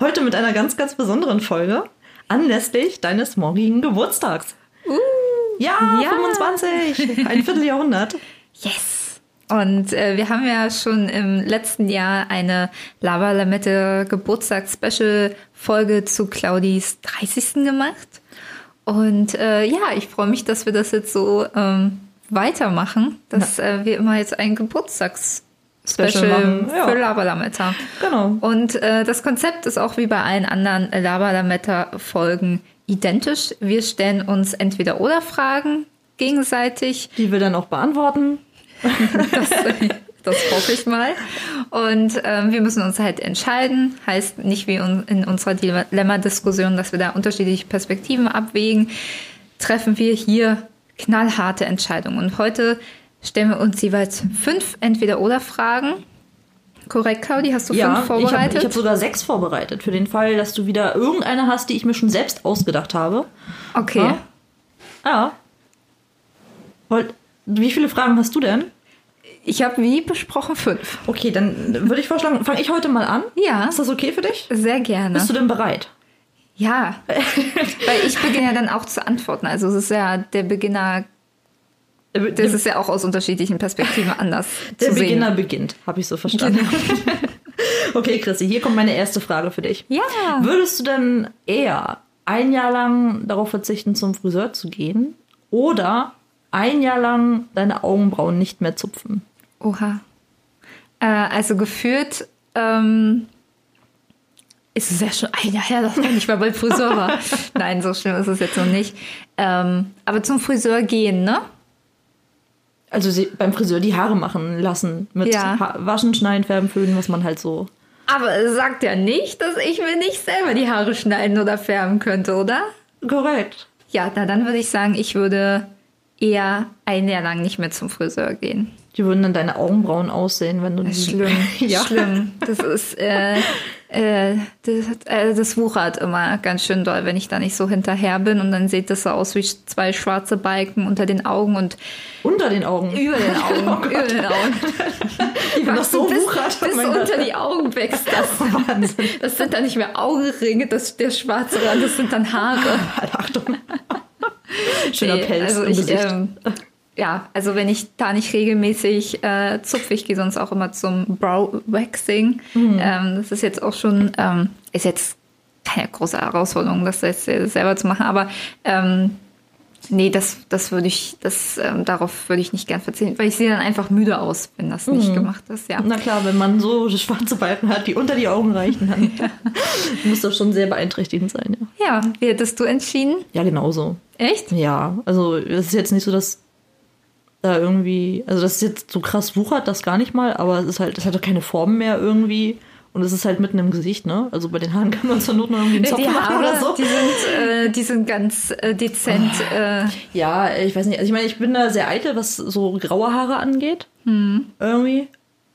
Heute mit einer ganz, ganz besonderen Folge anlässlich deines morgigen Geburtstags. ja, ja. 25, ein Vierteljahrhundert. yes! Und äh, wir haben ja schon im letzten Jahr eine Lava Lamette Geburtstags-Special-Folge zu Claudis 30. gemacht. Und äh, ja, ich freue mich, dass wir das jetzt so ähm, weitermachen, dass äh, wir immer jetzt ein Geburtstags- Special ja. für Lava Lametta. Genau. Und äh, das Konzept ist auch wie bei allen anderen Lava Lametta Folgen identisch. Wir stellen uns entweder oder Fragen gegenseitig. Die wir dann auch beantworten. Das, das hoffe ich mal. Und ähm, wir müssen uns halt entscheiden. Heißt nicht wie un- in unserer Dilemma-Diskussion, dass wir da unterschiedliche Perspektiven abwägen. Treffen wir hier knallharte Entscheidungen. Und heute stellen wir uns jeweils fünf Entweder-Oder-Fragen. Korrekt, Claudi? Hast du Ja, fünf ich habe vorbereitet? ich hab sogar sechs vorbereitet. Für den Fall, dass du wieder irgendeine hast, die ich mir schon selbst ausgedacht habe. okay. Ja. Ja. Wie viele Fragen hast du denn? Ich habe wie besprochen fünf. Okay, dann würde ich vorschlagen, fange ich heute mal an. Ja. Ist das okay für dich? Sehr gerne. Bist du denn bereit? Ja. Weil ich beginne ja dann auch zu antworten. Also es ist ja der Beginner, das ist ja auch aus unterschiedlichen Perspektiven anders der zu sehen. Beginner beginnt, habe ich so verstanden. okay, Chrissy, hier kommt meine erste Frage für dich. Ja. Würdest du denn eher ein Jahr lang darauf verzichten, zum Friseur zu gehen oder ein Jahr lang deine Augenbrauen nicht mehr zupfen? Oha. Äh, also gefühlt ähm, ist es ja schon ein Jahr her, dass man nicht mehr beim Friseur war. Nein, so schlimm ist es jetzt noch nicht. Ähm, aber zum Friseur gehen, ne? Also sie, beim Friseur die Haare machen lassen mit Ja. ha Waschen, Schneiden, Färben, Föhnen, was man halt so. Aber es sagt ja nicht, dass ich mir nicht selber die Haare schneiden oder färben könnte, oder? Korrekt. Ja, na dann würde ich sagen, ich würde eher ein Jahr lang nicht mehr zum Friseur gehen. Die würden dann deine Augenbrauen aussehen, wenn du die. Schlimm, ja. schlimm. Das ist, äh, äh, das, äh, das wuchert immer ganz schön doll, wenn ich da nicht so hinterher bin und dann sieht das so aus wie zwei schwarze Balken unter den Augen und Unter den Augen. über den Augen, über den Augen. Wenn das so bis, wuchert. bis oh Gott. unter die Augen wächst das. Wahnsinn. Das sind dann nicht mehr Augenringe, das, der schwarze Rand, das sind dann Haare. Achtung. Schöner Nee, Pelz also im ich, Gesicht. ähm, ja, also wenn ich da nicht regelmäßig äh, zupfe, ich gehe sonst auch immer zum Brow Waxing. Mhm. Ähm, das ist jetzt auch schon, ähm, ist jetzt keine große Herausforderung, das jetzt selber zu machen, aber ähm, nee, das, das würde ich, das, ähm, darauf würde ich nicht gern verzichten, weil ich sehe dann einfach müde aus, wenn das Mhm. nicht gemacht ist, ja. Na klar, wenn man so schwarze Balken hat, die unter die Augen reichen, dann muss das schon sehr beeinträchtigend sein. Ja, Ja, wie hättest du entschieden? ja genauso. Echt? Ja, also es ist jetzt nicht so, dass da irgendwie, also das ist jetzt so krass wuchert, das gar nicht mal, aber es ist halt, es hat doch keine Form mehr irgendwie. Und es ist halt mitten im Gesicht, ne? Also bei den Haaren kann man zur Not noch irgendwie einen Zopf Die machen Haare, oder so. die sind, äh, die sind ganz äh, dezent. Äh, Ja, ich weiß nicht. Also ich meine, ich bin da sehr eitel, was so graue Haare angeht. Irgendwie.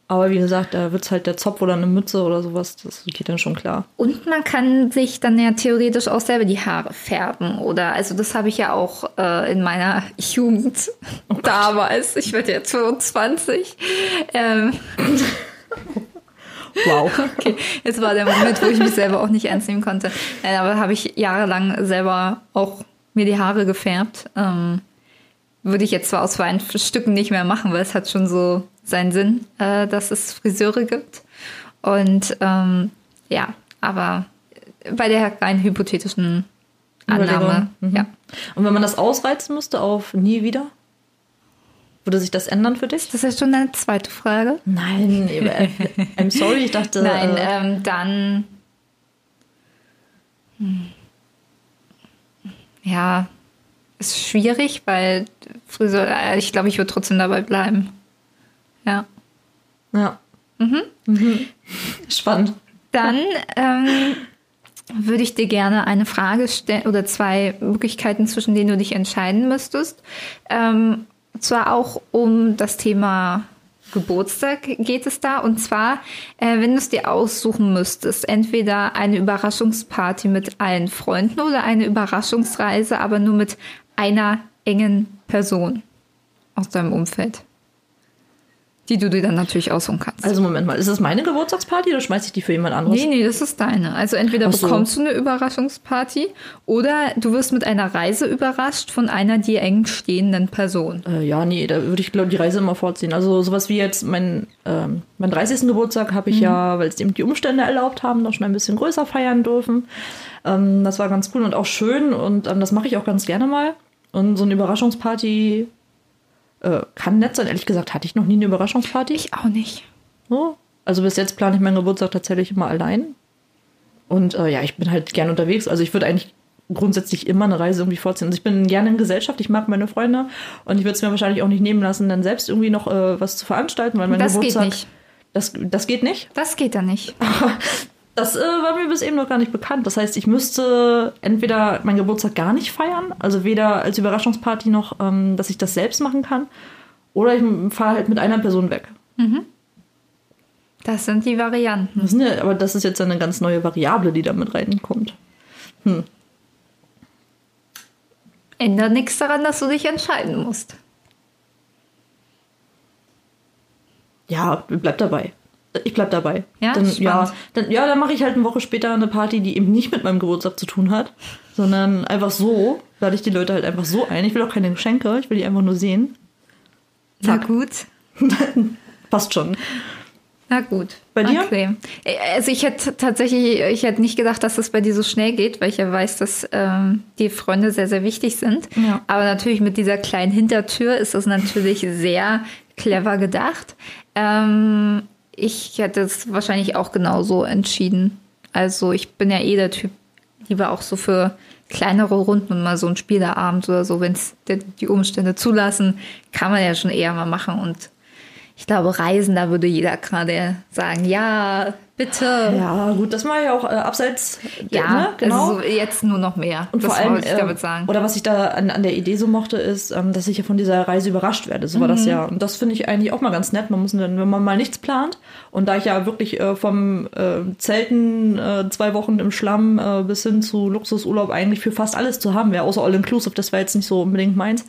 Aber wie gesagt, da wird's halt der Zopf oder eine Mütze oder sowas. Das geht dann schon klar. Und man kann sich dann ja theoretisch auch selber die Haare färben, oder? Also das habe ich ja auch äh, in meiner Jugend damals. Ich werde jetzt 25. Ähm, Wow. okay, jetzt war der Moment, wo ich mich selber auch nicht ernst nehmen konnte. Äh, aber habe ich jahrelang selber auch mir die Haare gefärbt. Ähm, würde ich jetzt zwar aus freien Stücken nicht mehr machen, weil es hat schon so seinen Sinn, äh, dass es Friseure gibt. Und ähm, ja, aber bei der rein hypothetischen Annahme. Mhm. ja. Und wenn man das ausreizen müsste auf nie wieder? Würde sich das ändern für dich? Das ist ja schon eine zweite Frage. Nein, äh, I'm sorry, ich dachte. Nein, äh, ähm, dann. Hm. Ja, ist schwierig, weil Friseur, äh, ich glaube, ich würde trotzdem dabei bleiben. Ja. ja. Mhm. Spannend. Dann ähm, würde ich dir gerne eine Frage stellen oder zwei Möglichkeiten, zwischen denen du dich entscheiden müsstest. Ähm, zwar auch um das Thema Geburtstag geht es da. Und zwar, äh, wenn du es dir aussuchen müsstest, entweder eine Überraschungsparty mit allen Freunden oder eine Überraschungsreise, aber nur mit einer engen Person aus deinem Umfeld. Die du dir dann natürlich aussuchen kannst. Also Moment mal, ist das meine Geburtstagsparty oder schmeiße ich die für jemand anderes? Nee, nee, das ist deine. Also entweder so. bekommst du eine Überraschungsparty oder du wirst mit einer Reise überrascht von einer dir eng stehenden Person. Äh, ja, nee, da würde ich glaube die Reise immer vorziehen. Also sowas wie jetzt mein, ähm, mein 30. Geburtstag habe ich ja, weil es eben die Umstände erlaubt haben, noch schon ein bisschen größer feiern dürfen. Ähm, das war ganz cool und auch schön und ähm, das mache ich auch ganz gerne mal. Und so eine Überraschungsparty äh, kann nett sein. Ehrlich gesagt hatte ich noch nie eine Überraschungsparty. Ich auch nicht. So. Also bis jetzt plane ich meinen Geburtstag tatsächlich immer allein. Und äh, ja, ich bin halt gern unterwegs. Also ich würde eigentlich grundsätzlich immer eine Reise irgendwie vorziehen. Also ich bin gerne in Gesellschaft, ich mag meine Freunde und ich würde es mir wahrscheinlich auch nicht nehmen lassen, dann selbst irgendwie noch äh, was zu veranstalten, weil mein Das geht Geburtstag. nicht. Das, das geht nicht. Das geht dann nicht. Das äh, war mir bis eben noch gar nicht bekannt. Das heißt, ich müsste entweder meinen Geburtstag gar nicht feiern, also weder als Überraschungsparty noch, ähm, dass ich das selbst machen kann, oder ich fahre halt mit einer Person weg. Das sind die Varianten. Das sind ja, aber das ist jetzt eine ganz neue Variable, die da mit reinkommt. Ändert nichts daran, dass du dich entscheiden musst. Ja, bleib dabei. Ich bleib dabei. Ja, dann, spannend. ja, dann, ja, dann mache ich halt eine Woche später eine Party, die eben nicht mit meinem Geburtstag zu tun hat, sondern einfach so, lade ich die Leute halt einfach so ein. Ich will auch keine Geschenke, ich will die einfach nur sehen. Na Zack. gut. Passt schon. Na gut. Bei dir? Okay. Also ich hätte tatsächlich, ich hätte nicht gedacht, dass das bei dir so schnell geht, weil ich ja weiß, dass ähm, die Freunde sehr, sehr wichtig sind. Ja. Aber natürlich mit dieser kleinen Hintertür ist das natürlich sehr clever gedacht. Ähm, ich hätte es wahrscheinlich auch genauso entschieden. Also ich bin ja eh der Typ, lieber auch so für kleinere Runden und mal so ein Spielerabend oder so, wenn es die Umstände zulassen, kann man ja schon eher mal machen. Und ich glaube, Reisen, da würde jeder gerade sagen, ja, bitte. Ja, gut, das mache ich auch äh, abseits. Ja, ne, genau. also so jetzt nur noch mehr. Und das vor allem, ich äh, damit sagen. oder was ich da an, an der Idee so mochte, ist, ähm, dass ich ja von dieser Reise überrascht werde. So war Mhm. das ja. Und das finde ich eigentlich auch mal ganz nett. Man muss dann, wenn man mal nichts plant, und da ich ja wirklich äh, vom äh, Zelten äh, zwei Wochen im Schlamm äh, bis hin zu Luxusurlaub eigentlich für fast alles zu haben wäre, außer All-Inclusive, das war jetzt nicht so unbedingt meins.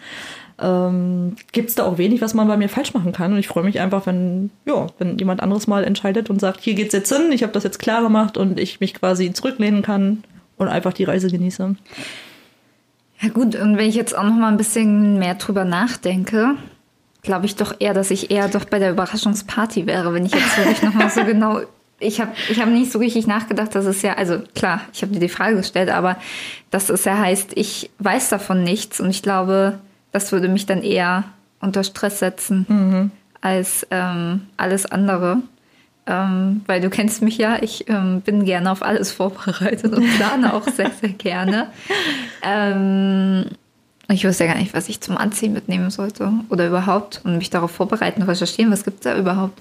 Ähm, gibt es da auch wenig, was man bei mir falsch machen kann. Und ich freue mich einfach, wenn, ja, wenn jemand anderes mal entscheidet und sagt, hier geht's jetzt hin, ich habe das jetzt klar gemacht und ich mich quasi zurücklehnen kann und einfach die Reise genieße. Ja gut, und wenn ich jetzt auch noch mal ein bisschen mehr drüber nachdenke, glaube ich doch eher, dass ich eher doch bei der Überraschungsparty wäre, wenn ich jetzt wirklich noch mal so genau... Ich habe ich hab nicht so richtig nachgedacht, dass es ja, also klar, ich habe dir die Frage gestellt, aber dass es ja heißt, ich weiß davon nichts und ich glaube, das würde mich dann eher unter Stress setzen als ähm, alles andere. Ähm, weil du kennst mich ja, ich ähm, bin gerne auf alles vorbereitet und plane auch sehr, sehr gerne. Ähm, ich wusste ja gar nicht, was ich zum Anziehen mitnehmen sollte oder überhaupt und mich darauf vorbereiten, recherchieren, was gibt es da überhaupt.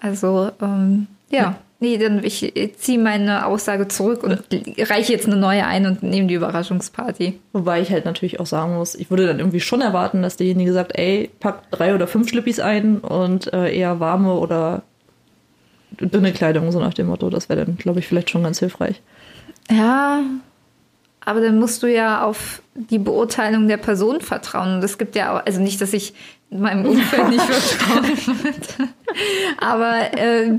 Also, ähm, ja. Nee, dann ich ziehe meine Aussage zurück und reiche jetzt eine neue ein und nehme die Überraschungsparty. Wobei ich halt natürlich auch sagen muss, ich würde dann irgendwie schon erwarten, dass derjenige sagt, ey, pack drei oder fünf Schlippis ein und äh, eher warme oder dünne Kleidung, so nach dem Motto. Das wäre dann, glaube ich, vielleicht schon ganz hilfreich. Ja, aber dann musst du ja auf die Beurteilung der Person vertrauen. Und es gibt ja auch, also nicht, dass ich meinem Umfeld nicht vertrauen würde. Aber äh,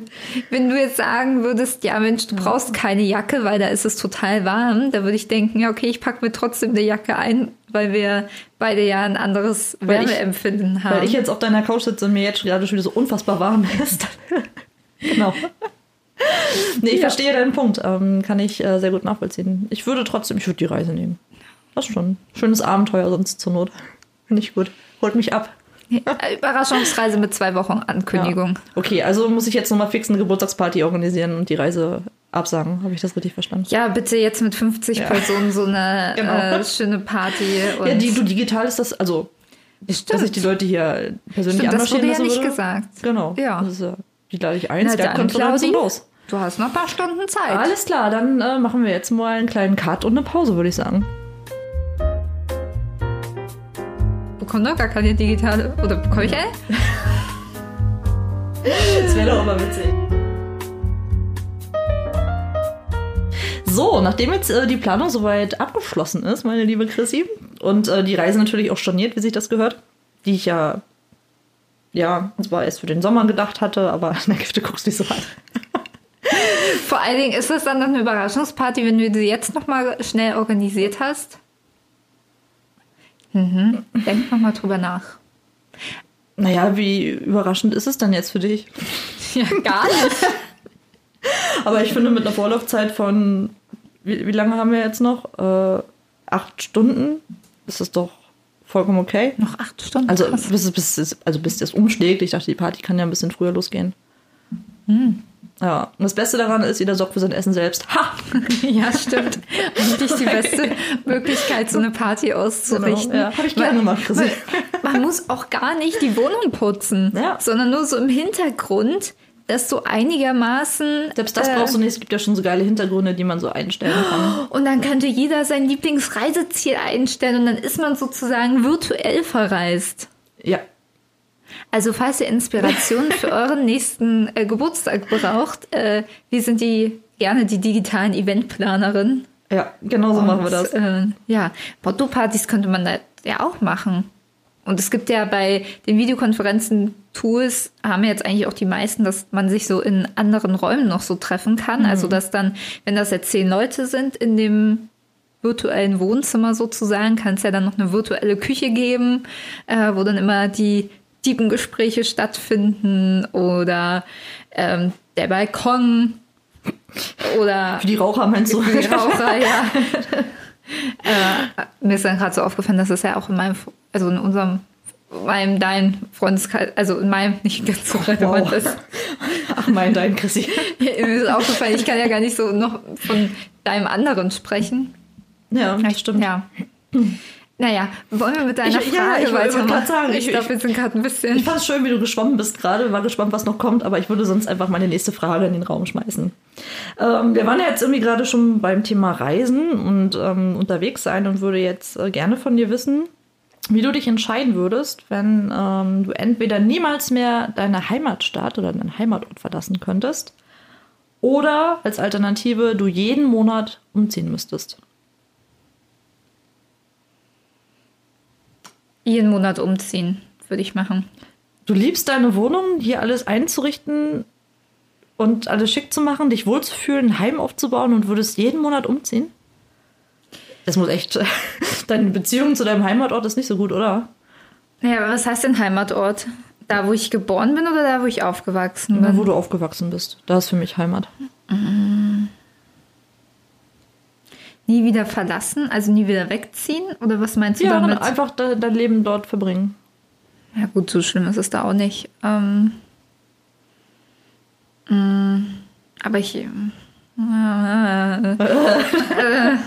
wenn du jetzt sagen würdest, ja Mensch, du brauchst keine Jacke, weil da ist es total warm, da würde ich denken, ja okay, ich packe mir trotzdem eine Jacke ein, weil wir beide ja ein anderes Weil ich- Wärmeempfinden haben. Weil ich jetzt auf deiner Couch sitze und mir jetzt gerade schon wieder so unfassbar warm ist. genau. Nee, ich Ja. verstehe deinen Punkt. Ähm, kann ich äh, sehr gut nachvollziehen. Ich würde trotzdem, ich würde die Reise nehmen. Das schon. Schönes Abenteuer sonst zur Not. Finde ich gut. Holt mich ab. Überraschungsreise mit zwei Wochen Ankündigung. Ja. Okay, also muss ich jetzt nochmal fix eine Geburtstagsparty organisieren und die Reise absagen. Habe ich das richtig verstanden? Ja, bitte jetzt mit 50 Ja. Personen so eine Genau. äh, schöne Party. Ja, die, du digital ist das, also, dass ich die Leute hier persönlich Stimmt, das wurde ja nicht würde. gesagt. Genau. Ja. Das ist, ja- die lade ich ein, Na Konferenz und Claudi. los. Du hast noch ein paar Stunden Zeit. Alles klar, dann äh, machen wir jetzt mal einen kleinen Cut und eine Pause, würde ich sagen. Bekomme doch gar keine digitale. Oder bekomme ich eine? Das wäre doch aber witzig. So, nachdem jetzt äh, die Planung soweit abgeschlossen ist, meine liebe Chrissy, und äh, die Reise natürlich auch storniert, wie sich das gehört, die ich ja, ja, zwar erst für den Sommer gedacht hatte, aber na, du guckst nicht so an. Vor allen Dingen ist das dann noch eine Überraschungsparty, wenn du sie jetzt noch mal schnell organisiert hast. Mhm. Denk noch mal drüber nach. Naja, wie überraschend ist es dann jetzt für dich? Ja, gar nicht. Aber ich finde, mit einer Vorlaufzeit von, wie, wie lange haben wir jetzt noch? Äh, acht Stunden ist das doch vollkommen okay. noch acht Stunden. Also Krass. bis, es- bis, also bis das umschlägt. Ich dachte, die Party kann ja ein bisschen früher losgehen. Ja, und das Beste daran ist, jeder sorgt für sein Essen selbst. Ha! Ja, stimmt. Eigentlich die beste Möglichkeit, so eine Party auszurichten. Genau, ja. Hab ich gerne gemacht, Chrissy. Man, man muss auch gar nicht die Wohnung putzen, Ja. sondern nur so im Hintergrund, dass so einigermaßen. Selbst das äh, brauchst du nicht. Es gibt ja schon so geile Hintergründe, die man so einstellen kann. Und dann könnte jeder sein Lieblingsreiseziel einstellen und dann ist man sozusagen virtuell verreist. Ja. Also falls ihr Inspiration für euren nächsten äh, Geburtstag braucht, äh, wir sind die gerne die digitalen Eventplanerinnen. Ja, genau so machen wir das. Äh, ja, Porto-Partys könnte man da ja auch machen. Und es gibt ja bei den Videokonferenzen-Tools, haben jetzt eigentlich auch die meisten, dass man sich so in anderen Räumen noch so treffen kann. Also dass dann, wenn das jetzt zehn Leute sind in dem virtuellen Wohnzimmer sozusagen, kann es ja dann noch eine virtuelle Küche geben, äh, wo dann immer die tiefen Gespräche stattfinden oder ähm, der Balkon oder Für die Raucher meinst du? für die Raucher, ja. äh, mir ist dann gerade so aufgefallen, dass es ja auch in meinem, also in unserem, meinem, dein Freundeskreis, also in meinem nicht ganz so relevant Wow. ist. Ach mein, dein Chrissy. mir ist aufgefallen, ich kann ja gar nicht so noch von deinem anderen sprechen. Ja, das stimmt. Ja. Naja, wollen wir mit deiner Ich- ja, Frage ich wollte weitermachen? sagen, ich ich- glaube, wir sind gerade ein bisschen. Ich fand es schön, wie du geschwommen bist gerade. War gespannt, was noch kommt, aber ich würde sonst einfach meine nächste Frage in den Raum schmeißen. Ähm, wir waren ja jetzt irgendwie gerade schon beim Thema Reisen und ähm, unterwegs sein und würde jetzt äh, gerne von dir wissen, wie du dich entscheiden würdest, wenn ähm, du entweder niemals mehr deine Heimatstadt oder deinen Heimatort verlassen könntest oder als Alternative du jeden Monat umziehen müsstest. jeden Monat umziehen, würde ich machen. Du liebst deine Wohnung, hier alles einzurichten und alles schick zu machen, dich wohlzufühlen, ein Heim aufzubauen und würdest jeden Monat umziehen? Das muss echt. Deine Beziehung zu deinem Heimatort ist nicht so gut, oder? Ja, aber was heißt denn Heimatort? Da, wo ich geboren bin oder da, wo ich aufgewachsen Da, bin? wo du aufgewachsen bist. Da ist für mich Heimat. Nie wieder verlassen, also nie wieder wegziehen? Oder was meinst du Ja, damit? einfach de dein Leben dort verbringen. Ja, gut, so schlimm ist es da auch nicht. Ähm, mm, aber ich. ähm, äh, äh,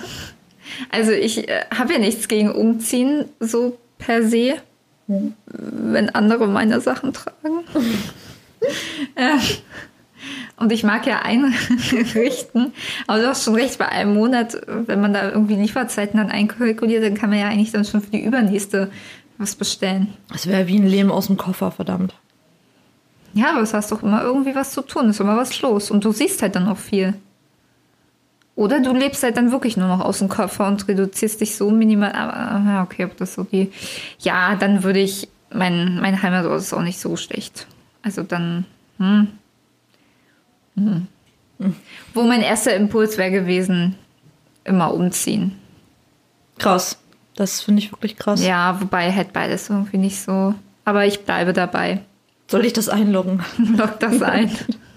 also, ich äh, habe ja nichts gegen Umziehen, so per se, wenn andere meine Sachen tragen. äh, und ich mag ja einrichten, aber du hast schon recht, bei einem Monat, wenn man da irgendwie Lieferzeiten dann einkalkuliert, dann kann man ja eigentlich dann schon für die übernächste was bestellen. Es wäre wie ein Leben aus dem Koffer, verdammt. Ja, aber es hast doch immer irgendwie was zu tun, ist immer was los und du siehst halt dann auch viel. Oder du lebst halt dann wirklich nur noch aus dem Koffer und reduzierst dich so minimal. Aber ja, okay, ob das so die. Ja, dann würde ich. Mein, mein Heimatort ist auch nicht so schlecht. Also dann. Hm. Hm. Wo mein erster Impuls wäre gewesen, immer umziehen. Krass. Das finde ich wirklich krass. Ja, wobei halt beides irgendwie nicht so. Aber ich bleibe dabei. Soll ich das einloggen? Lock das ein.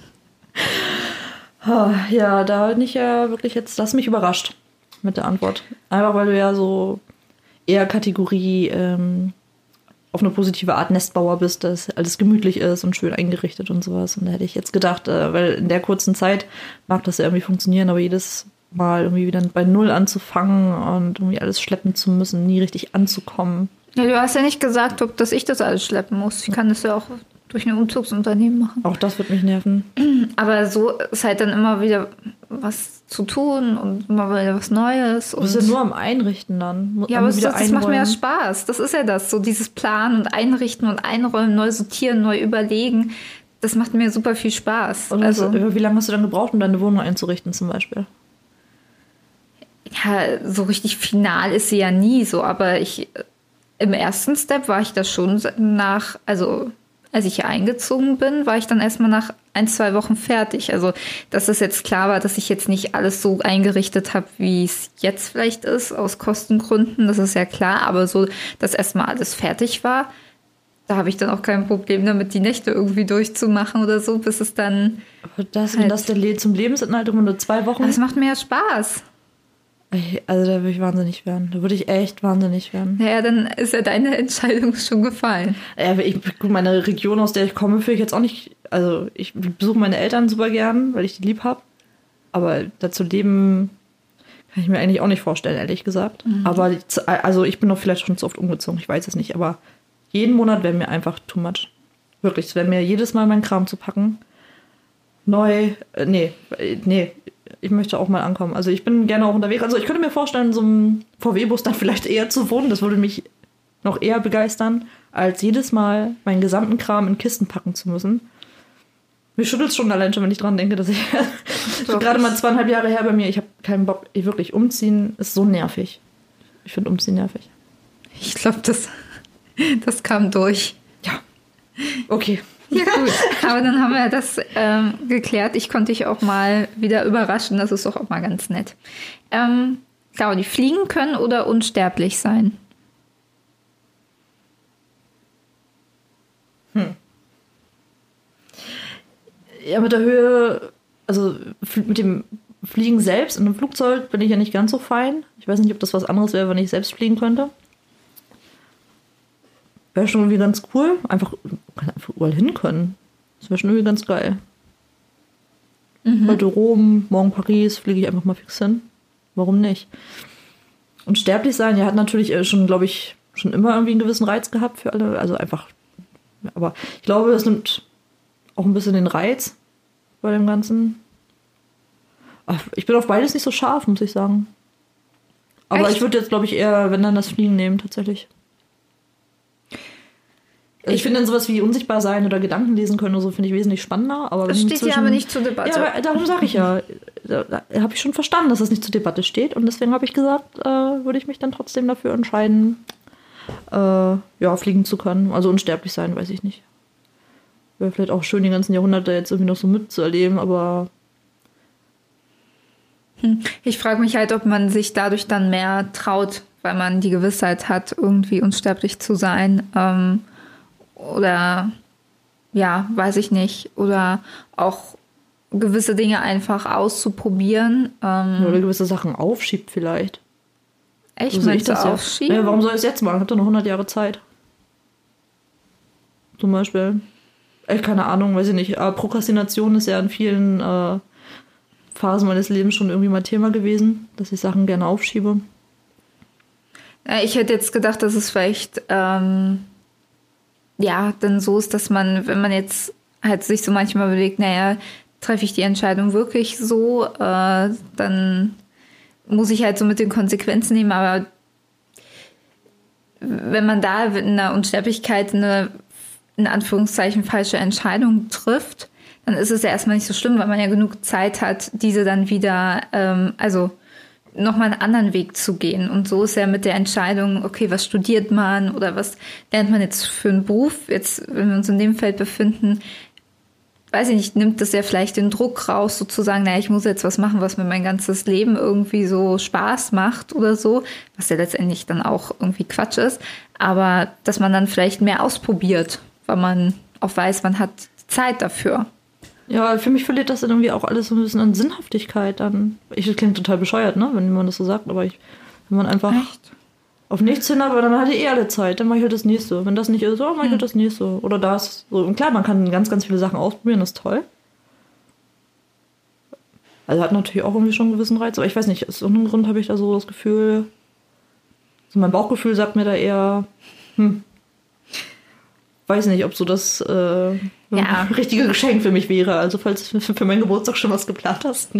Ah, Ja, da bin ich ja wirklich jetzt, das mich überrascht mit der Antwort. Einfach weil du ja so eher Kategorie ähm, auf eine positive Art Nestbauer bist, dass alles gemütlich ist und schön eingerichtet und sowas. Und da hätte ich jetzt gedacht, äh, weil in der kurzen Zeit mag das ja irgendwie funktionieren, aber jedes Mal irgendwie wieder bei Null anzufangen und irgendwie alles schleppen zu müssen, nie richtig anzukommen. Ja, du hast ja nicht gesagt, ob dass ich das alles schleppen muss. Ich kann das ja auch durch ein Umzugsunternehmen machen. Auch das wird mich nerven. Aber so ist halt dann immer wieder was zu tun und immer wieder was Neues. Du bist ja nur am Einrichten dann. Ja, aber das, das macht mir ja. Spaß. Das ist ja das. So dieses Planen und Einrichten und Einräumen, neu sortieren, neu überlegen. Das macht mir super viel Spaß. Und also, also, wie lange hast du dann gebraucht, um deine Wohnung einzurichten zum Beispiel? ja, so richtig final ist sie ja nie so, aber ich im ersten Step war ich da schon nach, also als ich hier eingezogen bin, war ich dann erstmal nach ein, zwei Wochen fertig. Also, dass es jetzt klar war, dass ich jetzt nicht alles so eingerichtet habe, wie es jetzt vielleicht ist, aus Kostengründen, das ist ja klar, aber so, dass erstmal alles fertig war, da habe ich dann auch kein Problem damit, die Nächte irgendwie durchzumachen oder so, bis es dann. Aber das, Halt. das der Le zum Lebensinhalt immer nur zwei Wochen. Es macht mir ja Spaß. Also da würde ich wahnsinnig werden. Da würde ich echt wahnsinnig werden. Naja, dann ist ja deine Entscheidung schon gefallen. Ja, ich, gut, meine Region, aus der ich komme, fühle ich jetzt auch nicht. Also ich besuche meine Eltern super gern, weil ich die lieb habe. Aber dazu leben kann ich mir eigentlich auch nicht vorstellen, ehrlich gesagt. Aber die Z- also ich bin doch vielleicht schon zu oft umgezogen, ich weiß es nicht. Aber jeden Monat wäre mir einfach too much. Wirklich, es wäre mir jedes Mal mein Kram zu packen. Neu, äh, nee, äh, nee, ich möchte auch mal ankommen. Also ich bin gerne auch unterwegs. Also ich könnte mir vorstellen, so einem VW-Bus dann vielleicht eher zu wohnen. Das würde mich noch eher begeistern, als jedes Mal meinen gesamten Kram in Kisten packen zu müssen. Mir schüttelt es schon allein schon, wenn ich dran denke, dass ich gerade mal zweieinhalb Jahre her bei mir, ich habe keinen Bock, ich wirklich umziehen ist so nervig. Ich finde umziehen nervig. Ich glaube, das, das kam durch. Ja. Okay. Ja, gut. Aber dann haben wir das ähm, geklärt. Ich konnte dich auch mal wieder überraschen. Das ist doch auch mal ganz nett. Ähm, Claudi, die fliegen können oder unsterblich sein? Ja, mit der Höhe, also mit dem Fliegen selbst in einem Flugzeug bin ich ja nicht ganz so fein. Ich weiß nicht, ob das was anderes wäre, wenn ich selbst fliegen könnte. Wäre schon irgendwie ganz cool. Einfach, kann einfach überall hin können. Das wäre schon irgendwie ganz geil. Heute Rom, morgen Paris, fliege ich einfach mal fix hin. Warum nicht? Und sterblich sein, ja, hat natürlich äh, schon, glaube ich, schon immer irgendwie einen gewissen Reiz gehabt für alle. Also einfach, aber ich glaube, es nimmt auch ein bisschen den Reiz bei dem Ganzen. Ich bin auf beides nicht so scharf, muss ich sagen. Aber Echt? ich würde jetzt, glaube ich, eher, wenn dann das Fliegen nehmen, tatsächlich. Ich, finde dann sowas wie unsichtbar sein oder Gedanken lesen können oder so, finde ich wesentlich spannender. Aber Das steht ja aber nicht zur Debatte. Ja, aber darum sage ich ja. Da, da habe ich schon verstanden, dass das nicht zur Debatte steht. Und deswegen habe ich gesagt, äh, würde ich mich dann trotzdem dafür entscheiden, äh, ja, fliegen zu können. Also unsterblich sein, weiß ich nicht. Wäre vielleicht auch schön, die ganzen Jahrhunderte jetzt irgendwie noch so mitzuerleben, aber Ich frage mich halt, ob man sich dadurch dann mehr traut, weil man die Gewissheit hat, irgendwie unsterblich zu sein. Ähm, oder ja, weiß ich nicht. Oder auch gewisse Dinge einfach auszuprobieren. Ähm, oder gewisse Sachen aufschiebt vielleicht. echt So sehe meinst du ja. aufschieben? Ja, warum soll ich es jetzt machen? Ich habe doch noch 100 Jahre Zeit. Zum Beispiel. Echt keine Ahnung, weiß ich nicht. Aber Prokrastination ist ja in vielen äh, Phasen meines Lebens schon irgendwie mal Thema gewesen, dass ich Sachen gerne aufschiebe. Ja, Ich hätte jetzt gedacht, dass es vielleicht ähm, ja dann so ist, dass man, wenn man jetzt halt sich so manchmal überlegt, naja, treffe ich die Entscheidung wirklich so, äh, dann muss ich halt so mit den Konsequenzen nehmen, aber wenn man da in der Unsterblichkeit eine in Anführungszeichen falsche Entscheidung trifft, dann ist es ja erstmal nicht so schlimm, weil man ja genug Zeit hat, diese dann wieder, ähm, also nochmal einen anderen Weg zu gehen. Und so ist ja mit der Entscheidung, okay, was studiert man oder was lernt man jetzt für einen Beruf? Jetzt, wenn wir uns in dem Feld befinden, weiß ich nicht, nimmt das ja vielleicht den Druck raus, sozusagen, naja, ich muss jetzt was machen, was mir mein ganzes Leben irgendwie so Spaß macht oder so, was ja letztendlich dann auch irgendwie Quatsch ist, aber dass man dann vielleicht mehr ausprobiert, weil man auch weiß, man hat Zeit dafür. Ja, für mich verliert das dann irgendwie auch alles so ein bisschen an Sinnhaftigkeit dann. Ich das klingt total bescheuert, ne, wenn man das so sagt, aber ich, wenn man einfach auf nichts hin hat, aber dann hatte ich eh alle Zeit, dann mache ich halt das nächste. Wenn das nicht ist, so mache ich halt das nächste. Oder das. So. Und klar, man kann ganz, ganz viele Sachen ausprobieren, das ist toll. Also hat natürlich auch irgendwie schon einen gewissen Reiz, aber ich weiß nicht, aus irgendeinem Grund habe ich da so das Gefühl, so mein Bauchgefühl sagt mir da eher, hm. weiß nicht, ob so das äh, Ja. richtige Geschenk für mich wäre. Also falls du für meinen Geburtstag schon was geplant hast.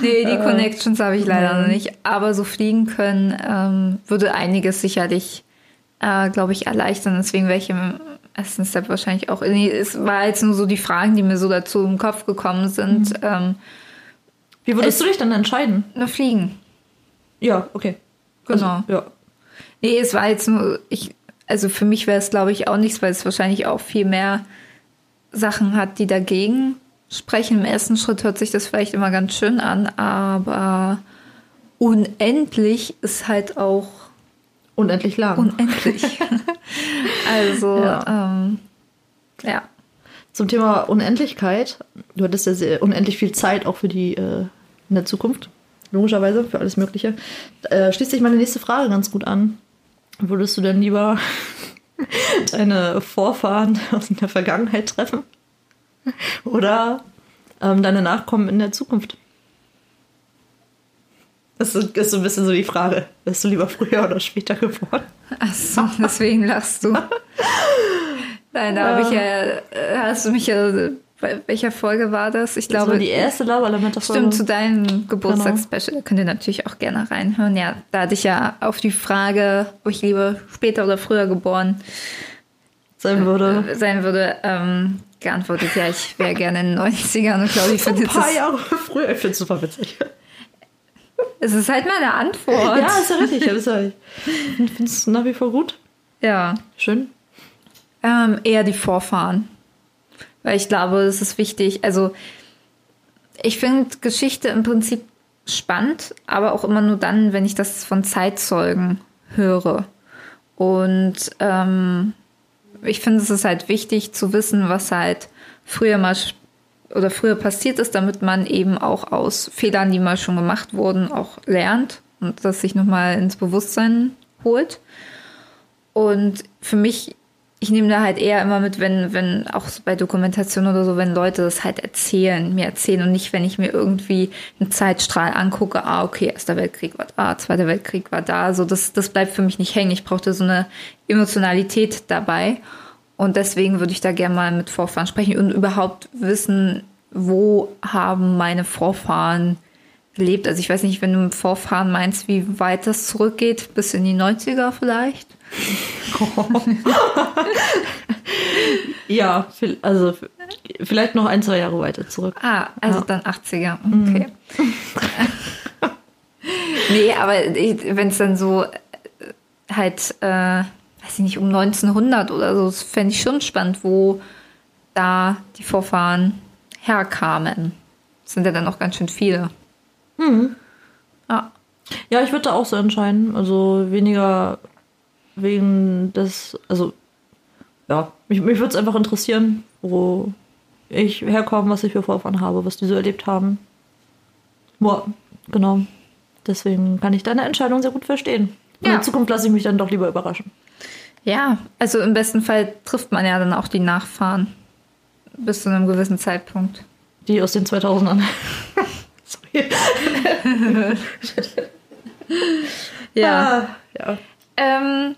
Nee, die Connections habe ich leider noch nicht. Aber so fliegen können ähm, würde einiges sicherlich, äh, glaube ich, erleichtern. Deswegen wäre ich im ersten Step wahrscheinlich auch. Nee, es war jetzt nur so die Fragen, die mir so dazu im Kopf gekommen sind. Ähm, Wie würdest Es- du dich dann entscheiden? nur fliegen. Ja, okay. Genau. Also, ja. Nee, es war jetzt nur, ich, also für mich wäre es, glaube ich, auch nichts, weil es wahrscheinlich auch viel mehr Sachen hat, die dagegen sprechen. Im ersten Schritt hört sich das vielleicht immer ganz schön an, aber unendlich ist halt auch Unendlich lang. unendlich. also, Ja. ähm, ja. Zum Thema Unendlichkeit. Du hattest ja sehr, unendlich viel Zeit auch für die äh, in der Zukunft. Logischerweise, für alles Mögliche. Äh, schließt sich meine nächste Frage ganz gut an. Würdest du denn lieber deine Vorfahren aus der Vergangenheit treffen? Oder ähm, deine Nachkommen in der Zukunft? Das ist, so ein bisschen so die Frage. Bist du lieber früher oder später geboren? Achso, deswegen lachst du. Nein, da habe ich ja, äh, hast du mich ja, bei welcher Folge war das? Ich Das war glaube, die erste Lava-Lametta-Folge. Stimmt, zu deinem Geburtstagsspecial könnt ihr natürlich auch gerne reinhören. Ja, da hatte ich ja auf die Frage, ob ich lieber später oder früher geboren sein würde. äh, sein würde, ähm, geantwortet, ja, ich wäre gerne in den 90ern und glaube, ich finde Ein paar Jahre früher. Ich finde es super witzig. es ist halt meine Antwort. Ja, ist ja richtig. Ist ja, ich finde es nach wie vor gut. ja. Schön. Ähm, eher die Vorfahren. Weil ich glaube, es ist wichtig. Also, ich finde Geschichte im Prinzip spannend, aber auch immer nur dann, wenn ich das von Zeitzeugen höre. Und ähm, ich finde, es ist halt wichtig zu wissen, was halt früher mal oder früher passiert ist, damit man eben auch aus Fehlern, die mal schon gemacht wurden, auch lernt und das sich nochmal ins Bewusstsein holt. Und für mich, ich nehme da halt eher immer mit, wenn, wenn, auch bei Dokumentation oder so, wenn Leute das halt erzählen, mir erzählen und nicht, wenn ich mir irgendwie einen Zeitstrahl angucke, ah, okay, Erster Weltkrieg war da, Zweiter Weltkrieg war da, so, das, das bleibt für mich nicht hängen. Ich brauchte so eine Emotionalität dabei. Und deswegen würde ich da gerne mal mit Vorfahren sprechen und überhaupt wissen, wo haben meine Vorfahren gelebt. Also ich weiß nicht, wenn du mit Vorfahren meinst, wie weit das zurückgeht, bis in die 90er vielleicht. Ja, also vielleicht noch ein, zwei Jahre weiter zurück. Ah, also Ja. dann 80er. Okay. nee, aber wenn es dann so äh, halt, äh, weiß ich nicht, um 1900 oder so, das fände ich schon spannend, wo da die Vorfahren herkamen. Das sind ja dann auch ganz schön viele. Ah, Ja, ich würde da auch so entscheiden. Also weniger wegen des, also ja, mich, mich würde es einfach interessieren, wo ich herkomme, was ich für Vorfahren habe, was die so erlebt haben. Ja, genau. Deswegen kann ich deine Entscheidung sehr gut verstehen. In Ja. der Zukunft lasse ich mich dann doch lieber überraschen. Ja, also im besten Fall trifft man ja dann auch die Nachfahren bis zu einem gewissen Zeitpunkt. Die aus den 2000ern. Sorry. Ah, ja. Ähm,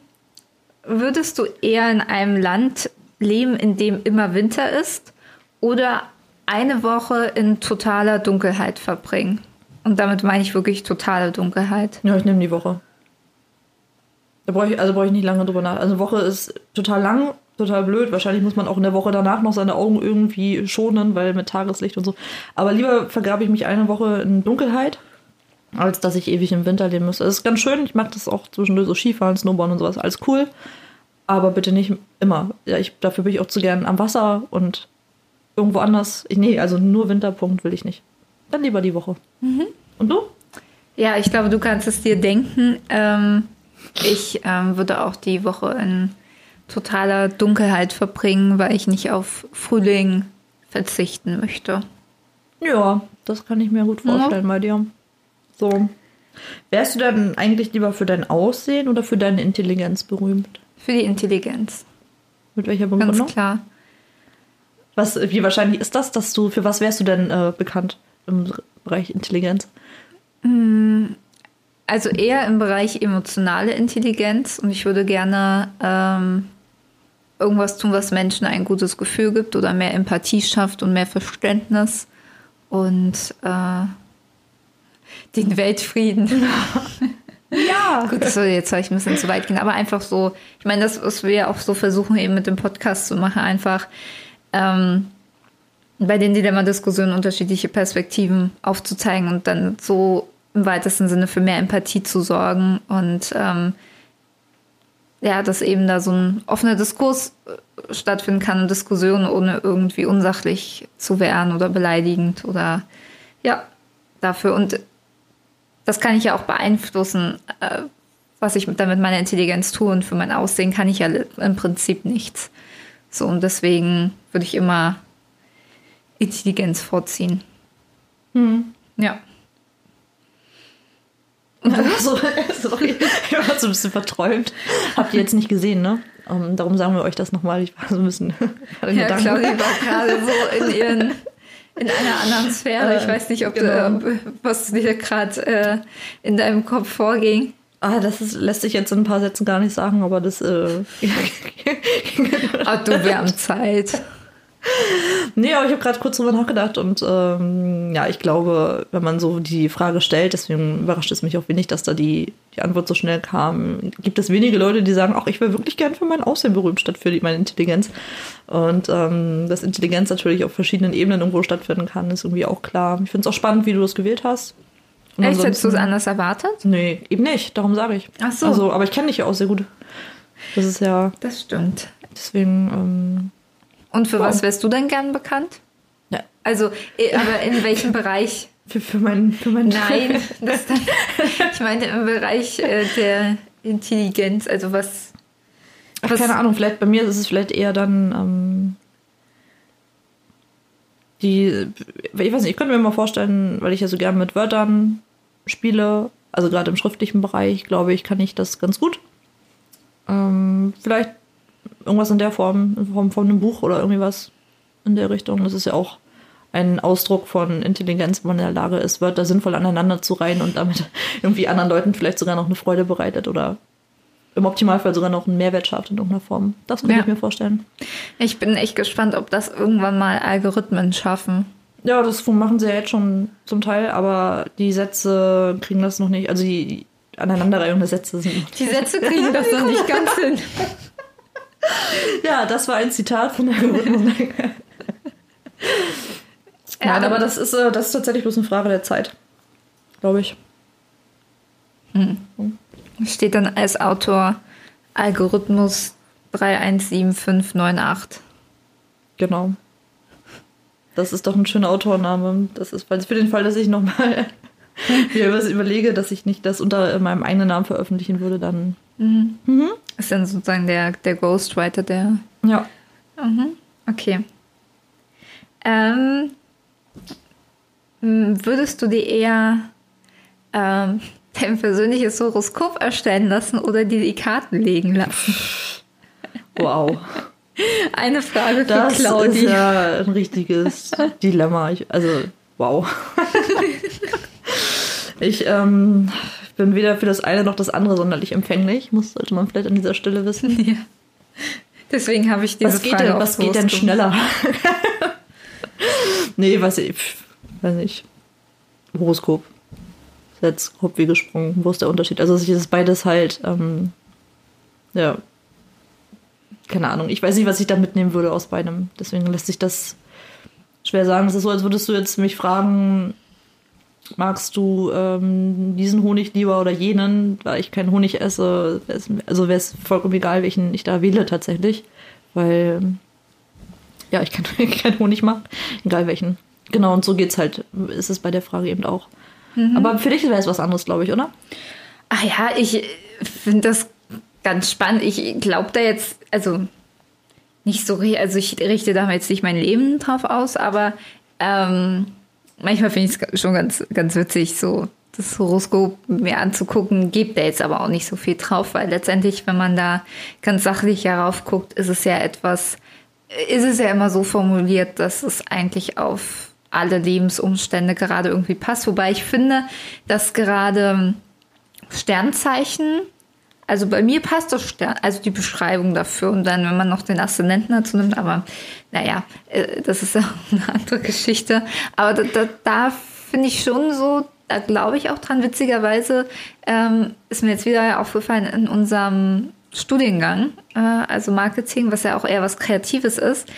würdest du eher in einem Land leben, in dem immer Winter ist, oder eine Woche in totaler Dunkelheit verbringen? Und damit meine ich wirklich totale Dunkelheit. Ja, ich nehme die Woche. Da brauche ich, also brauche ich nicht lange drüber nach. Also eine Woche ist total lang, total blöd. Wahrscheinlich muss man auch in der Woche danach noch seine Augen irgendwie schonen, weil mit Tageslicht und so. Aber lieber vergrabe ich mich eine Woche in Dunkelheit, als dass ich ewig im Winter leben müsste. Es ist ganz schön. Ich mag das auch zwischendurch so Skifahren, Snowboarden und sowas. Alles cool. Aber bitte nicht immer. Ja, ich, dafür bin ich auch zu gern am Wasser und irgendwo anders. Ich, nee, also nur Winterpunkt will ich nicht. Dann lieber die Woche. Und du? Ja, ich glaube, du kannst es dir denken. Ähm, ich ähm, würde auch die Woche in totaler Dunkelheit verbringen, weil ich nicht auf Frühling verzichten möchte. Ja, das kann ich mir gut vorstellen bei dir. So. Wärst du dann eigentlich lieber für dein Aussehen oder für deine Intelligenz berühmt? Für die Intelligenz, Mit welcher ganz Begründung? klar. Was, wie wahrscheinlich ist das, dass du, für was wärst du denn äh, bekannt im Bereich Intelligenz? Also eher im Bereich emotionale Intelligenz und ich würde gerne ähm, irgendwas tun, was Menschen ein gutes Gefühl gibt oder mehr Empathie schafft und mehr Verständnis und äh, den Weltfrieden. Ja. Gut, das soll jetzt vielleicht ein bisschen zu weit gehen, aber einfach so, ich meine, das, was wir auch so versuchen eben mit dem Podcast zu machen, einfach ähm, bei den Dilemma-Diskussionen unterschiedliche Perspektiven aufzuzeigen und dann so im weitesten Sinne für mehr Empathie zu sorgen und ähm, ja, dass eben da so ein offener Diskurs äh, stattfinden kann und Diskussionen ohne irgendwie unsachlich zu werden oder beleidigend oder ja, dafür. Und das kann ich ja auch beeinflussen, äh, was ich damit meiner Intelligenz tue und für mein Aussehen kann ich ja im Prinzip nichts. So, und deswegen würde ich immer Intelligenz vorziehen. Hm. Ja. So, sorry, ich war so ein bisschen verträumt. Habt ihr jetzt nicht gesehen, ne? Um, darum sagen wir euch das nochmal. Ich war so ein bisschen. ja, Claudia war gerade so in ihren in einer anderen Sphäre. Ich weiß nicht, ob genau. du, was dir gerade äh, in deinem Kopf vorging. Ah, das ist, lässt sich jetzt in ein paar Sätzen gar nicht sagen, aber das. Äh, ah, du, wir haben Zeit. Nee, aber ich habe gerade kurz drüber nachgedacht und ähm, ja, ich glaube, wenn man so die Frage stellt, deswegen überrascht es mich auch wenig, dass da die, die Antwort so schnell kam, gibt es wenige Leute, die sagen, ach, ich wäre wirklich gern für mein Aussehen berühmt statt für die, meine Intelligenz. Und ähm, dass Intelligenz natürlich auf verschiedenen Ebenen irgendwo stattfinden kann, ist irgendwie auch klar. Ich finde es auch spannend, wie du das gewählt hast. Und Echt, hättest du es anders erwartet? Nee, eben nicht, darum sage ich. Ach so. Also, aber ich kenne dich ja auch sehr gut. Das ist ja. Das stimmt. Deswegen. Ähm, und für wow. was wärst du denn gern bekannt? Ja. Also, aber in welchem Bereich? Für, für meinen für mein Nein, das ich meinte im Bereich äh, der Intelligenz, also was, Ach, was. keine Ahnung, vielleicht bei mir ist es vielleicht eher dann ähm, die. Ich weiß nicht, ich könnte mir mal vorstellen, weil ich ja so gern mit Wörtern spiele, also gerade im schriftlichen Bereich, glaube ich, kann ich das ganz gut. Ähm, vielleicht irgendwas in der Form, in Form von einem Buch oder irgendwie was in der Richtung. Das ist ja auch ein Ausdruck von Intelligenz, wenn man in der Lage ist, Wörter sinnvoll aneinander zu reihen und damit irgendwie anderen Leuten vielleicht sogar noch eine Freude bereitet oder im Optimalfall sogar noch einen Mehrwert schafft in irgendeiner Form. Das könnte ja. ich mir vorstellen. Ich bin echt gespannt, ob das irgendwann mal Algorithmen schaffen. Ja, das machen sie ja jetzt schon zum Teil, aber die Sätze kriegen das noch nicht. Also die Aneinanderreihung der Sätze sind. Die Sätze kriegen das noch nicht ganz hin. ja, das war ein Zitat von der Algorithmus. Nein, aber das ist, äh, das ist tatsächlich bloß eine Frage der Zeit. Glaube ich. Hm. Steht dann als Autor Algorithmus 317598. Genau. Das ist doch ein schöner Autorname. Das ist für den Fall, dass ich nochmal mir was überlege, dass ich nicht das unter meinem eigenen Namen veröffentlichen würde, dann. Mhm. Mhm. Ist dann sozusagen der, der Ghostwriter, der. Ja. Mhm. Okay. Ähm, würdest du dir eher ähm, dein persönliches Horoskop erstellen lassen oder dir die Karten legen lassen? Wow. Eine Frage für das Claudi. Das ist ja ein richtiges Dilemma. Ich, also, wow. ich ähm, bin weder für das eine noch das andere sonderlich empfänglich. Muss, sollte man vielleicht an dieser Stelle wissen. Ja. Deswegen habe ich diese was geht Frage denn, Was geht denn schneller? nee, weiß ich, weiß nicht. Horoskop. Jetzt grob wie gesprungen. Wo ist der Unterschied? Also es ist beides halt, ähm, ja, keine Ahnung. Ich weiß nicht, was ich da mitnehmen würde aus beidem. Deswegen lässt sich das schwer sagen. Es ist so, als würdest du jetzt mich fragen, magst du ähm, diesen Honig lieber oder jenen, da ich keinen Honig esse. Also wäre es vollkommen egal, welchen ich da wähle tatsächlich. Weil, ja, ich keinen kein Honig mag, egal welchen. Genau, und so geht's halt, ist es bei der Frage eben auch. Mhm. Aber für dich wäre es was anderes, glaube ich, oder? Ach ja, ich finde das ganz spannend. Ich glaube da jetzt, also nicht so, also ich richte da jetzt nicht mein Leben drauf aus, aber ähm, manchmal finde ich es schon ganz, ganz witzig, so das Horoskop mir anzugucken, gibt er jetzt aber auch nicht so viel drauf, weil letztendlich, wenn man da ganz sachlich herauf guckt, ist es ja etwas, ist es ja immer so formuliert, dass es eigentlich auf alle Lebensumstände gerade irgendwie passt. Wobei ich finde, dass gerade Sternzeichen Also bei mir passt das Stern, also die Beschreibung dafür und dann, wenn man noch den Aszendenten dazu nimmt, aber naja, äh, das ist ja eine andere Geschichte. Aber da, da, da finde ich schon so, da glaube ich auch dran. Witzigerweise ähm, ist mir jetzt wieder aufgefallen in unserem Studiengang, äh, also Marketing, was ja auch eher was Kreatives ist,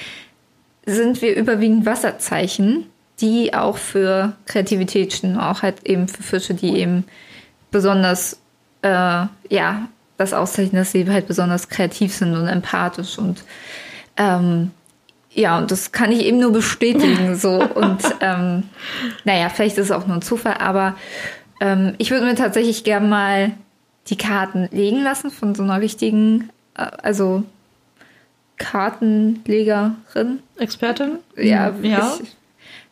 sind wir überwiegend Wasserzeichen, die auch für Kreativität stehen, auch halt eben für Fische, die eben besonders, äh, ja, das auszeichnen, dass sie halt besonders kreativ sind und empathisch und ähm, ja, und das kann ich eben nur bestätigen. so und ähm, naja, vielleicht ist es auch nur ein Zufall, aber ähm, ich würde mir tatsächlich gerne mal die Karten legen lassen von so einer richtigen, äh, also Kartenlegerin. Expertin? Ja, ja. Ich,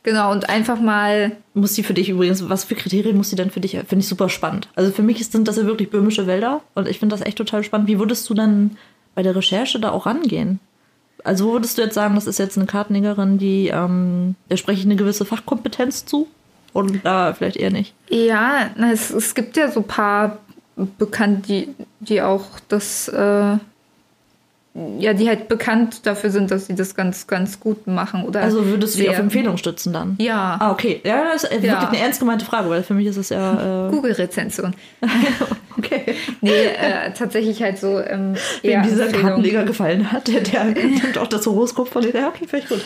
genau, und einfach mal. Muss die für dich übrigens, was für Kriterien muss sie denn für dich, finde ich super spannend. Also für mich sind das ja wirklich böhmische Wälder und ich finde das echt total spannend. Wie würdest du dann bei der Recherche da auch rangehen? Also wo würdest du jetzt sagen, das ist jetzt eine Kartenlegerin, die, ähm, der spreche ich eine gewisse Fachkompetenz zu? Und da vielleicht eher nicht? Ja, es, es gibt ja so ein paar bekannt, die, die auch das, äh, ja, die halt bekannt dafür sind, dass sie das ganz, ganz gut machen. Oder also würdest du die auf Empfehlung stützen dann? Ja. Ah, okay. Ja, das ist ja. wirklich eine ernst gemeinte Frage, weil für mich ist es ja. Äh Google-Rezension. okay. Nee, äh, tatsächlich halt so. Ähm, Wem dieser Kartenleger gefallen hat, der, der nimmt auch das Horoskop von dir. Ja, okay, vielleicht gut.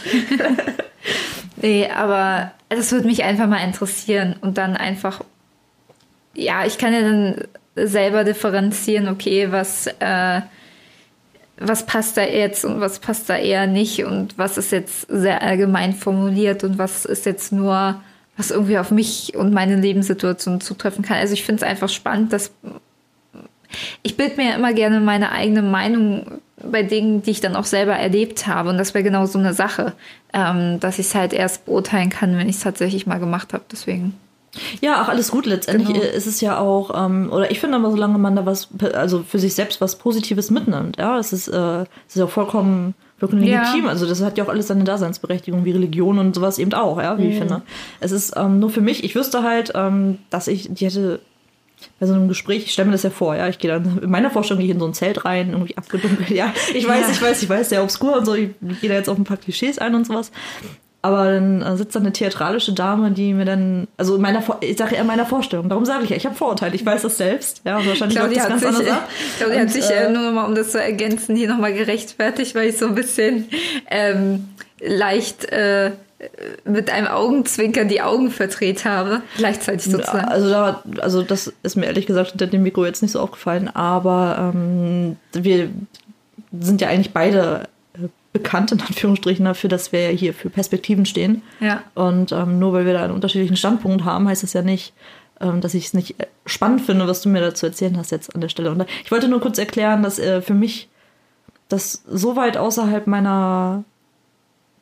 nee, aber das würde mich einfach mal interessieren und dann einfach. Ja, ich kann ja dann selber differenzieren, okay, was, äh, was passt da jetzt und was passt da eher nicht und was ist jetzt sehr allgemein formuliert und was ist jetzt nur, was irgendwie auf mich und meine Lebenssituation zutreffen kann. Also ich finde es einfach spannend, dass ich bilde mir immer gerne meine eigene Meinung bei Dingen, die ich dann auch selber erlebt habe. Und das wäre genau so eine Sache, ähm, dass ich es halt erst beurteilen kann, wenn ich es tatsächlich mal gemacht habe. Deswegen. Ja, auch alles gut. Letztendlich genau. ist es ja auch, ähm, oder ich finde aber, solange man da was, also für sich selbst was Positives mitnimmt, ja, es ist, äh, es ist auch vollkommen, vollkommen legitim. Ja. Also das hat ja auch alles seine Daseinsberechtigung, wie Religion und sowas eben auch, ja, wie mhm. ich finde. Es ist ähm, nur für mich, ich wüsste halt, ähm, dass ich, die hätte bei so einem Gespräch, ich stelle mir das ja vor, ja, ich gehe dann, in meiner Vorstellung gehe ich in so ein Zelt rein, irgendwie abgedunkelt, ja, ich weiß, ja. ich weiß, ich weiß, sehr obskur und so, ich, ich gehe da jetzt auf ein paar Klischees ein und sowas. Aber dann äh, sitzt da eine theatralische Dame, die mir dann, also in meiner, ich sage ja in meiner Vorstellung, darum sage ich ja, ich habe Vorurteile, ich weiß das selbst. Ja, wahrscheinlich läuft das ganz sich, anders ab. Ich glaube, die hat sich äh, nur nochmal, um das zu ergänzen, hier nochmal gerechtfertigt, weil ich so ein bisschen ähm, leicht äh, mit einem Augenzwinkern die Augen verdreht habe, gleichzeitig sozusagen. Also, da, also das ist mir ehrlich gesagt hinter dem Mikro jetzt nicht so aufgefallen, aber ähm, wir sind ja eigentlich beide bekannt, in Anführungsstrichen, dafür, dass wir hier für Perspektiven stehen. Ja. Und ähm, nur weil wir da einen unterschiedlichen Standpunkt haben, heißt das ja nicht, ähm, dass ich es nicht spannend finde, was du mir dazu erzählen hast jetzt an der Stelle. Und ich wollte nur kurz erklären, dass äh, für mich das so weit außerhalb meiner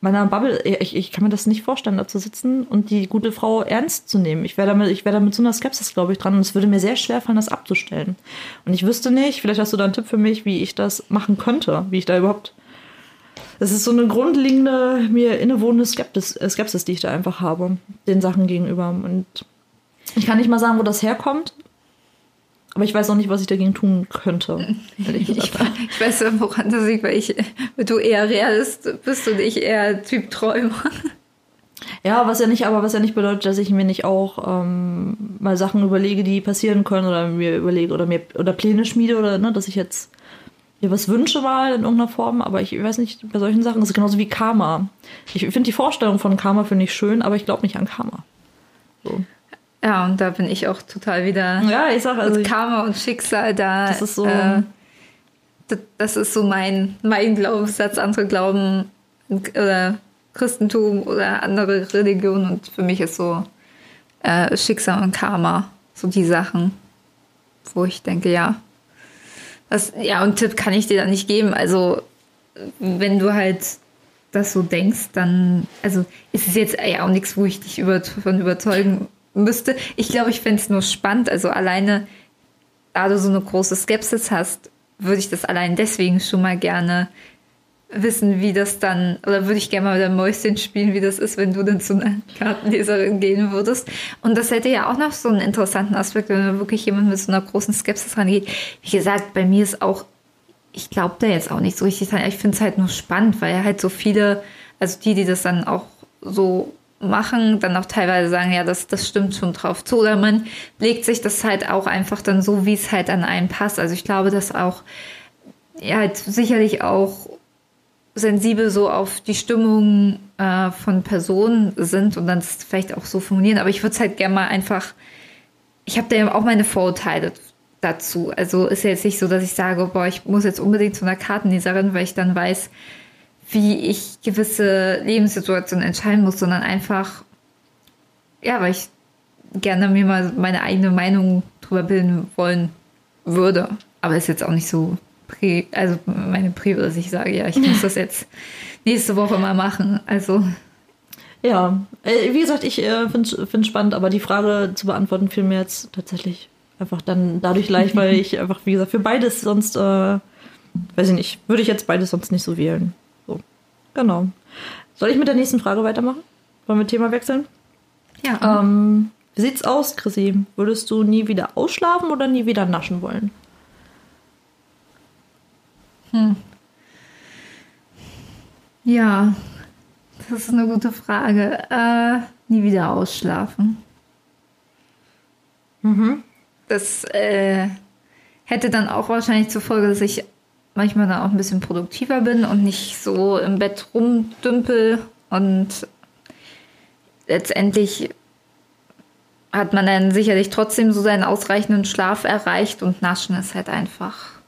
meiner Bubble, ich, ich kann mir das nicht vorstellen, da zu sitzen und die gute Frau ernst zu nehmen. Ich wäre damit, ich wäre da mit so einer Skepsis, glaube ich, dran und es würde mir sehr schwer fallen, das abzustellen. Und ich wüsste nicht, vielleicht hast du da einen Tipp für mich, wie ich das machen könnte, wie ich da überhaupt das ist so eine grundlegende, mir innewohnende Skepsis, äh, Skepsis, die ich da einfach habe, den Sachen gegenüber. Und ich kann nicht mal sagen, wo das herkommt, aber ich weiß auch nicht, was ich dagegen tun könnte. Ich, ich, weiß, woran das liegt, weil ich, du eher Realist bist und ich eher Typ Träumer. Ja, was ja nicht, aber was ja nicht bedeutet, dass ich mir nicht auch ähm, mal Sachen überlege, die passieren können oder mir überlege oder mir oder Pläne schmiede oder ne, dass ich jetzt mir was wünsche mal in irgendeiner Form, aber ich weiß nicht, bei solchen Sachen ist es genauso wie Karma. Ich finde die Vorstellung von Karma finde ich schön, aber ich glaube nicht an Karma. So. Ja, und da bin ich auch total wieder. Ja, ich sag also. Karma und Schicksal da. Das ist so. Äh, das, das, ist so mein, mein Glaubenssatz. Andere glauben oder Christentum oder andere Religionen und für mich ist so äh, Schicksal und Karma so die Sachen, wo ich denke, ja, was, ja, und Tipp kann ich dir da nicht geben. Also, wenn du halt das so denkst, dann, also ist es jetzt ja auch nichts, wo ich dich über, von überzeugen müsste. Ich glaube, ich fände es nur spannend. Also alleine, da du so eine große Skepsis hast, würde ich das allein deswegen schon mal gerne wissen, wie das dann, oder würde ich gerne mal mit dem Mäuschen spielen, wie das ist, wenn du dann zu einer Kartenleserin gehen würdest. Und das hätte ja auch noch so einen interessanten Aspekt, wenn wirklich jemand mit so einer großen Skepsis rangeht. Wie gesagt, bei mir ist auch, ich glaube da jetzt auch nicht so richtig dran. Ich finde es halt nur spannend, weil ja halt so viele, also die, die das dann auch so machen, dann auch teilweise sagen, ja, das, das stimmt schon drauf zu. Oder man legt sich das halt auch einfach dann so, wie es halt an einen passt. Also ich glaube, dass auch, ja, halt sicherlich auch sensibel so auf die Stimmung äh, von Personen sind und dann vielleicht auch so formulieren. Aber ich würde es halt gerne mal einfach, ich habe da ja auch meine Vorurteile dazu. Also ist ja jetzt nicht so, dass ich sage, boah, ich muss jetzt unbedingt zu einer Kartenleserin, weil ich dann weiß, wie ich gewisse Lebenssituationen entscheiden muss, sondern einfach, ja, weil ich gerne mir mal meine eigene Meinung drüber bilden wollen würde. Aber ist jetzt auch nicht so also meine Prio, dass ich sage, ja, ich muss das jetzt nächste Woche mal machen. Also. Ja, äh, wie gesagt, ich äh, finde es spannend, aber die Frage zu beantworten fiel mir jetzt tatsächlich einfach dann dadurch leicht, weil ich einfach, wie gesagt, für beides sonst, äh, weiß ich nicht, würde ich jetzt beides sonst nicht so wählen. So, genau. Soll ich mit der nächsten Frage weitermachen? Wollen wir Thema wechseln? Ja. Ähm, wie sieht's aus, Chrissy? Würdest du nie wieder ausschlafen oder nie wieder naschen wollen? Hm. Ja, das ist eine gute Frage. Äh, nie wieder ausschlafen. Mhm. Das äh, hätte dann auch wahrscheinlich zur Folge, dass ich manchmal dann auch ein bisschen produktiver bin und nicht so im Bett rumdümpel und letztendlich hat man dann sicherlich trotzdem so seinen ausreichenden Schlaf erreicht und Naschen ist halt einfach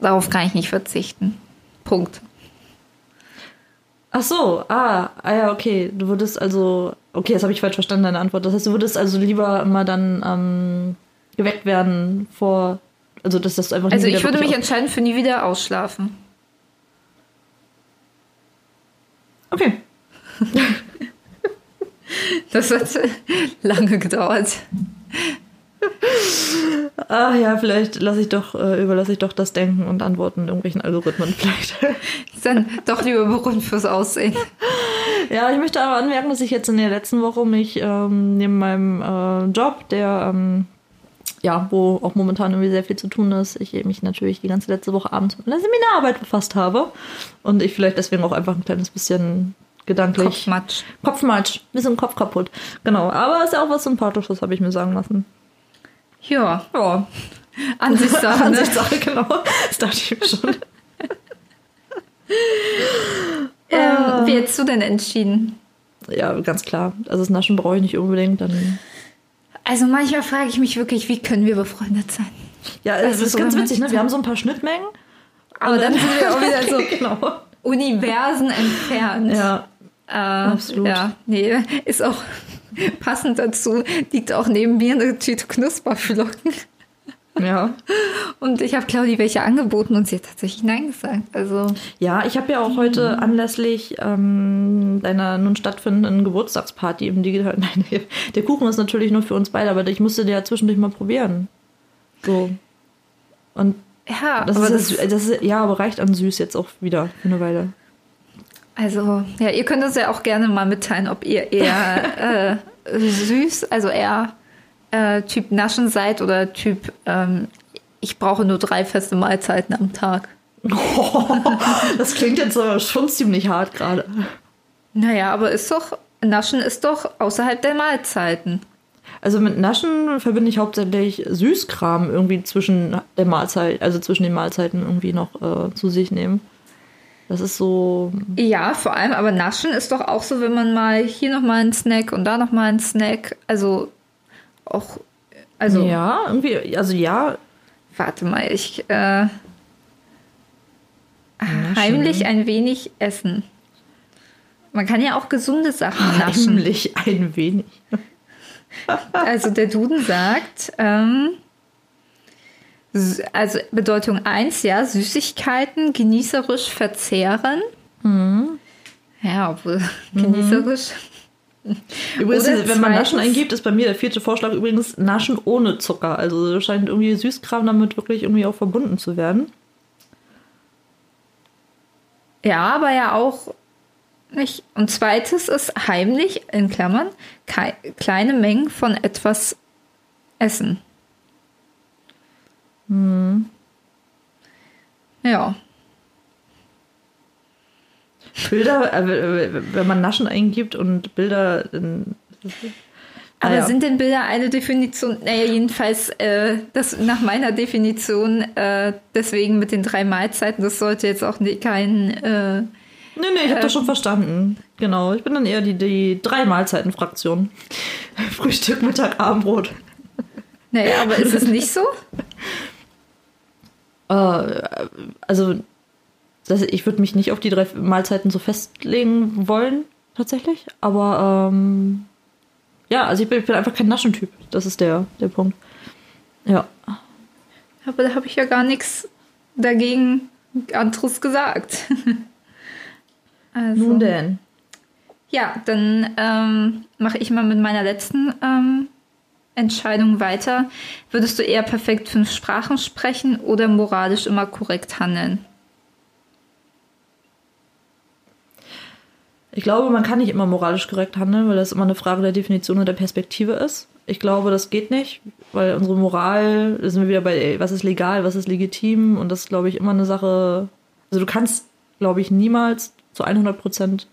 Darauf kann ich nicht verzichten. Punkt. Ach so, ah, ah ja, okay. Du würdest also, okay, das habe ich falsch verstanden, deine Antwort. Das heißt, du würdest also lieber immer dann ähm, geweckt werden vor, also dass das einfach. Also ich würde mich entscheiden für nie wieder ausschlafen. Okay. das hat lange gedauert. Ah ja, vielleicht lasse ich doch, äh, überlasse ich doch das Denken und Antworten irgendwelchen Algorithmen vielleicht. dann doch lieber berühmt fürs Aussehen. Ja, ich möchte aber anmerken, dass ich jetzt in der letzten Woche mich ähm, neben meinem äh, Job, der ähm, ja, wo auch momentan irgendwie sehr viel zu tun ist, ich mich natürlich die ganze letzte Woche abends mit einer Seminararbeit befasst habe und ich vielleicht deswegen auch einfach ein kleines bisschen gedanklich. Kopfmatsch. Kopfmatsch. Bisschen Kopf kaputt. Genau. Aber ist ja auch was Sympathisches, habe ich mir sagen lassen. Ja, ja. Ansichtssache. Ne? Ansichtssache, genau. Das dachte ich mir schon. ähm, wie hättest du denn entschieden? Ja, ganz klar. Also das Naschen brauche ich nicht unbedingt. Dann also manchmal frage ich mich wirklich, wie können wir befreundet sein? Ja, das, das ist, ganz witzig, ne? Wir haben so ein paar Schnittmengen. Aber dann sind wir auch wieder so genau. Universen entfernt. Ja. Äh, absolut. Ja, nee, ist auch Passend dazu liegt auch neben mir eine Tüte Knusperflocken. Ja. Und ich habe Claudi welche angeboten und sie hat tatsächlich Nein gesagt. Also ja, ich habe ja auch heute anlässlich ähm, deiner nun stattfindenden Geburtstagsparty im Digital. Nein, der Kuchen ist natürlich nur für uns beide, aber ich musste den ja zwischendurch mal probieren. So. Und ja, das, aber ist, das, das ist, ja, aber reicht an süß jetzt auch wieder für eine Weile. Also, ja, ihr könnt uns ja auch gerne mal mitteilen, ob ihr eher äh, süß, also eher äh, Typ Naschen seid oder Typ ähm, ich brauche nur drei feste Mahlzeiten am Tag. Oh, das klingt jetzt aber schon ziemlich hart gerade. Naja, aber ist doch, Naschen ist doch außerhalb der Mahlzeiten. Also mit Naschen verbinde ich hauptsächlich Süßkram irgendwie zwischen der Mahlzeit, also zwischen den Mahlzeiten irgendwie noch äh, zu sich nehmen. Das ist so. Ja, vor allem, aber Naschen ist doch auch so, wenn man mal hier nochmal einen Snack und da nochmal einen Snack. Also auch. Also. Ja, irgendwie, also ja. Warte mal, ich. Äh, heimlich ein wenig essen. Man kann ja auch gesunde Sachen naschen. Heimlich ein wenig. also der Duden sagt, ähm, also Bedeutung 1, ja, Süßigkeiten genießerisch verzehren. Mhm. Ja, obwohl mhm. genießerisch. Übrigens, Oder wenn man Naschen eingibt, ist bei mir der vierte Vorschlag übrigens Naschen ohne Zucker. Also scheint irgendwie Süßkram damit wirklich irgendwie auch verbunden zu werden. Ja, aber ja auch nicht. Und zweites ist heimlich, in Klammern, kleine Mengen von etwas essen. Ja. Bilder, äh, wenn man Naschen eingibt und Bilder. dann- Aber Naja. sind denn Bilder eine Definition? Naja, jedenfalls, äh, das nach meiner Definition, äh, deswegen mit den drei Mahlzeiten, das sollte jetzt auch nicht kein. Äh, Nee, nee, ich habe das schon verstanden. Genau, ich bin dann eher die, die drei Mahlzeiten-Fraktion. Frühstück, Mittag, Abendbrot. naja, aber ist es nicht so? Äh, also, das, ich würde mich nicht auf die drei Mahlzeiten so festlegen wollen, tatsächlich. Aber ähm, ja, also ich bin, ich bin einfach kein Naschentyp. Das ist der, der Punkt. Ja. Aber da habe ich ja gar nichts dagegen anderes gesagt. also, Nun denn. Ja, dann ähm, mache ich mal mit meiner letzten ähm, Entscheidung weiter. Würdest du eher perfekt fünf Sprachen sprechen oder moralisch immer korrekt handeln? Ich glaube, man kann nicht immer moralisch korrekt handeln, weil das immer eine Frage der Definition und der Perspektive ist. Ich glaube, das geht nicht, weil unsere Moral, da sind wir wieder bei, was ist legal, was ist legitim und das ist, glaube ich, immer eine Sache. Also du kannst, glaube ich, niemals zu 100 Prozent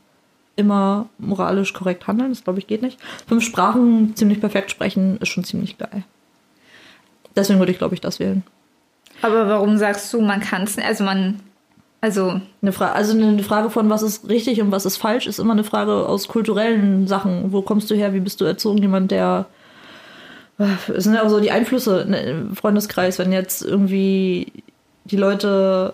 immer moralisch korrekt handeln. Das, glaube ich, geht nicht. Fünf Sprachen ziemlich perfekt sprechen ist schon ziemlich geil. Deswegen würde ich, glaube ich, das wählen. Aber warum sagst du, man kann es, also man, also Eine Fra also eine Frage von, was ist richtig und was ist falsch, ist immer eine Frage aus kulturellen Sachen. Wo kommst du her? Wie bist du erzogen? Jemand, der. Äh, Es sind ja auch so die Einflüsse ne, im Freundeskreis, wenn jetzt irgendwie die Leute.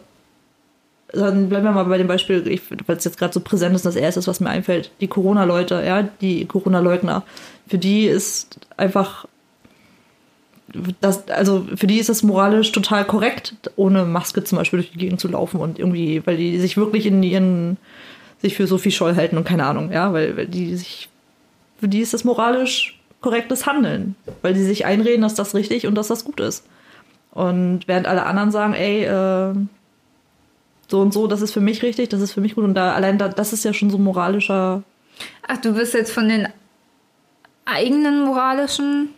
Dann bleiben wir mal bei dem Beispiel, weil es jetzt gerade so präsent ist, das erste, was mir einfällt, die Corona-Leute, ja, die Corona-Leugner. Für die ist einfach das, also für die ist es moralisch total korrekt, ohne Maske zum Beispiel durch die Gegend zu laufen und irgendwie, weil die sich wirklich in ihren, sich für Sophie Scholl halten und keine Ahnung, ja, weil, weil die sich, für die ist das moralisch korrektes Handeln, weil die sich einreden, dass das richtig und dass das gut ist. Und während alle anderen sagen, ey, äh, so und so, das ist für mich richtig, das ist für mich gut. Und da allein da, das ist ja schon so moralischer Ach, du bist jetzt von den eigenen moralischen,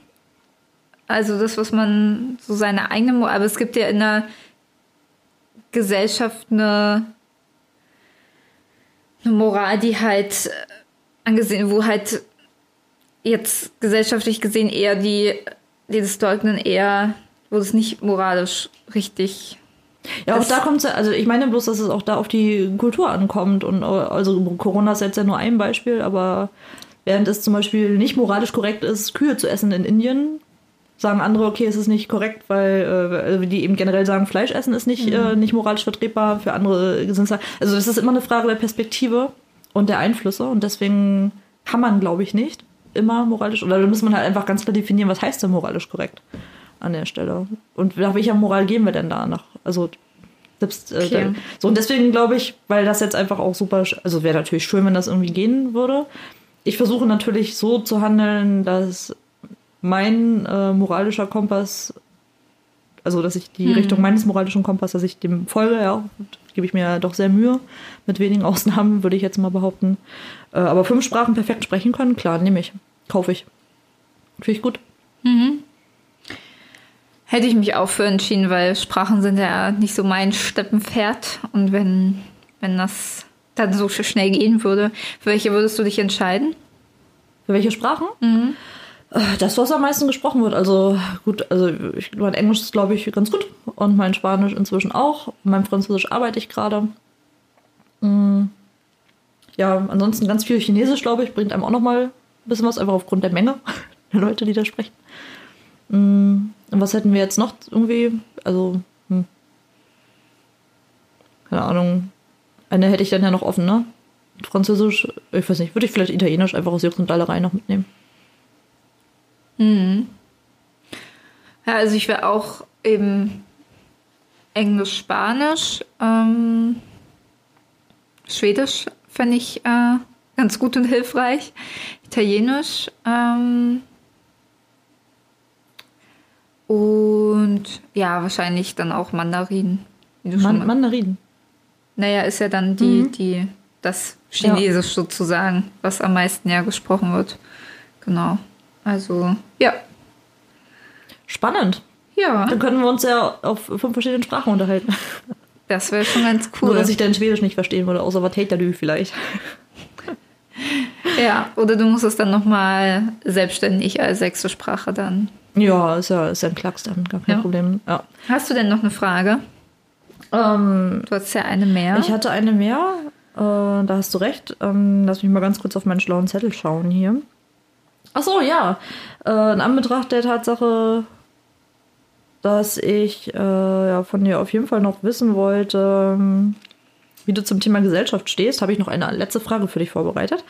also das, was man so seine eigene Moral, aber es gibt ja in der Gesellschaft eine, eine Moral, die halt äh, angesehen, wo halt jetzt gesellschaftlich gesehen eher die, die das leugnen, eher, wo es nicht moralisch richtig Ja, auch Das- da kommt es, also ich meine bloß, dass es auch da auf die Kultur ankommt. Und also Corona ist jetzt ja nur ein Beispiel, aber während es zum Beispiel nicht moralisch korrekt ist, Kühe zu essen in Indien, sagen andere, okay, es ist nicht korrekt, weil äh, also die eben generell sagen, Fleisch essen ist nicht, äh, nicht moralisch vertretbar. Für andere sind es also das ist immer eine Frage der Perspektive und der Einflüsse und deswegen kann man, glaube ich, nicht immer moralisch oder da muss man halt einfach ganz klar definieren, was heißt denn moralisch korrekt an der Stelle und nach welcher Moral gehen wir denn da nach? Also selbst äh, Okay. so und deswegen glaube ich, weil das jetzt einfach auch super, also wäre natürlich schön, wenn das irgendwie gehen würde. Ich versuche natürlich so zu handeln, dass mein äh, moralischer Kompass, also dass ich die Richtung meines moralischen Kompass, dass ich dem folge, ja, gebe ich mir doch sehr Mühe. Mit wenigen Ausnahmen würde ich jetzt mal behaupten. Äh, aber fünf Sprachen perfekt sprechen können, klar, nehme ich, kaufe ich. Finde ich gut. Hätte ich mich auch für entschieden, weil Sprachen sind ja nicht so mein Steppenpferd. Und wenn, wenn das dann so schnell gehen würde, für welche würdest du dich entscheiden? Für welche Sprachen? Äh, Das, was am meisten gesprochen wird. Also gut, also ich, mein Englisch ist, glaube ich, ganz gut. Und mein Spanisch inzwischen auch. Mein Französisch arbeite ich gerade. Mm. Ja, ansonsten ganz viel Chinesisch, glaube ich, bringt einem auch noch mal ein bisschen was, einfach aufgrund der Menge der Leute, die da sprechen. Mm. Und was hätten wir jetzt noch irgendwie? Also, hm. keine Ahnung. Eine hätte ich dann ja noch offen, ne? Französisch, ich weiß nicht, würde ich vielleicht Italienisch einfach aus Jux und Dallerei noch mitnehmen. Ja, also ich wäre auch eben Englisch, Spanisch, ähm, Schwedisch fände ich äh, ganz gut und hilfreich, Italienisch ähm, und ja, wahrscheinlich dann auch Mandarin. Wie du schon Man mal- Mandarin. Naja, ist ja dann die, Mhm. die, das Chinesisch sozusagen, was am meisten ja gesprochen wird. Genau. Also, ja. Spannend. Ja, Dann können wir uns ja auf fünf verschiedenen Sprachen unterhalten. das wäre schon ganz Nur, cool. dass ich dein Schwedisch nicht verstehen würde, außer was du vielleicht. Ja, oder du musst es dann nochmal selbstständig als sechste Sprache dann. Ja, ist ja, ist ja ein Klacks dann, gar kein Ja. Problem. Ja. Hast du denn noch eine Frage? Ähm, Du hast ja eine mehr. Ich hatte eine mehr, äh, da hast du recht. Ähm, lass mich mal ganz kurz auf meinen schlauen Zettel schauen hier. Ach so, ja. Äh, in Anbetracht der Tatsache, dass ich äh, ja, von dir auf jeden Fall noch wissen wollte, ähm, wie du zum Thema Gesellschaft stehst, habe ich noch eine letzte Frage für dich vorbereitet.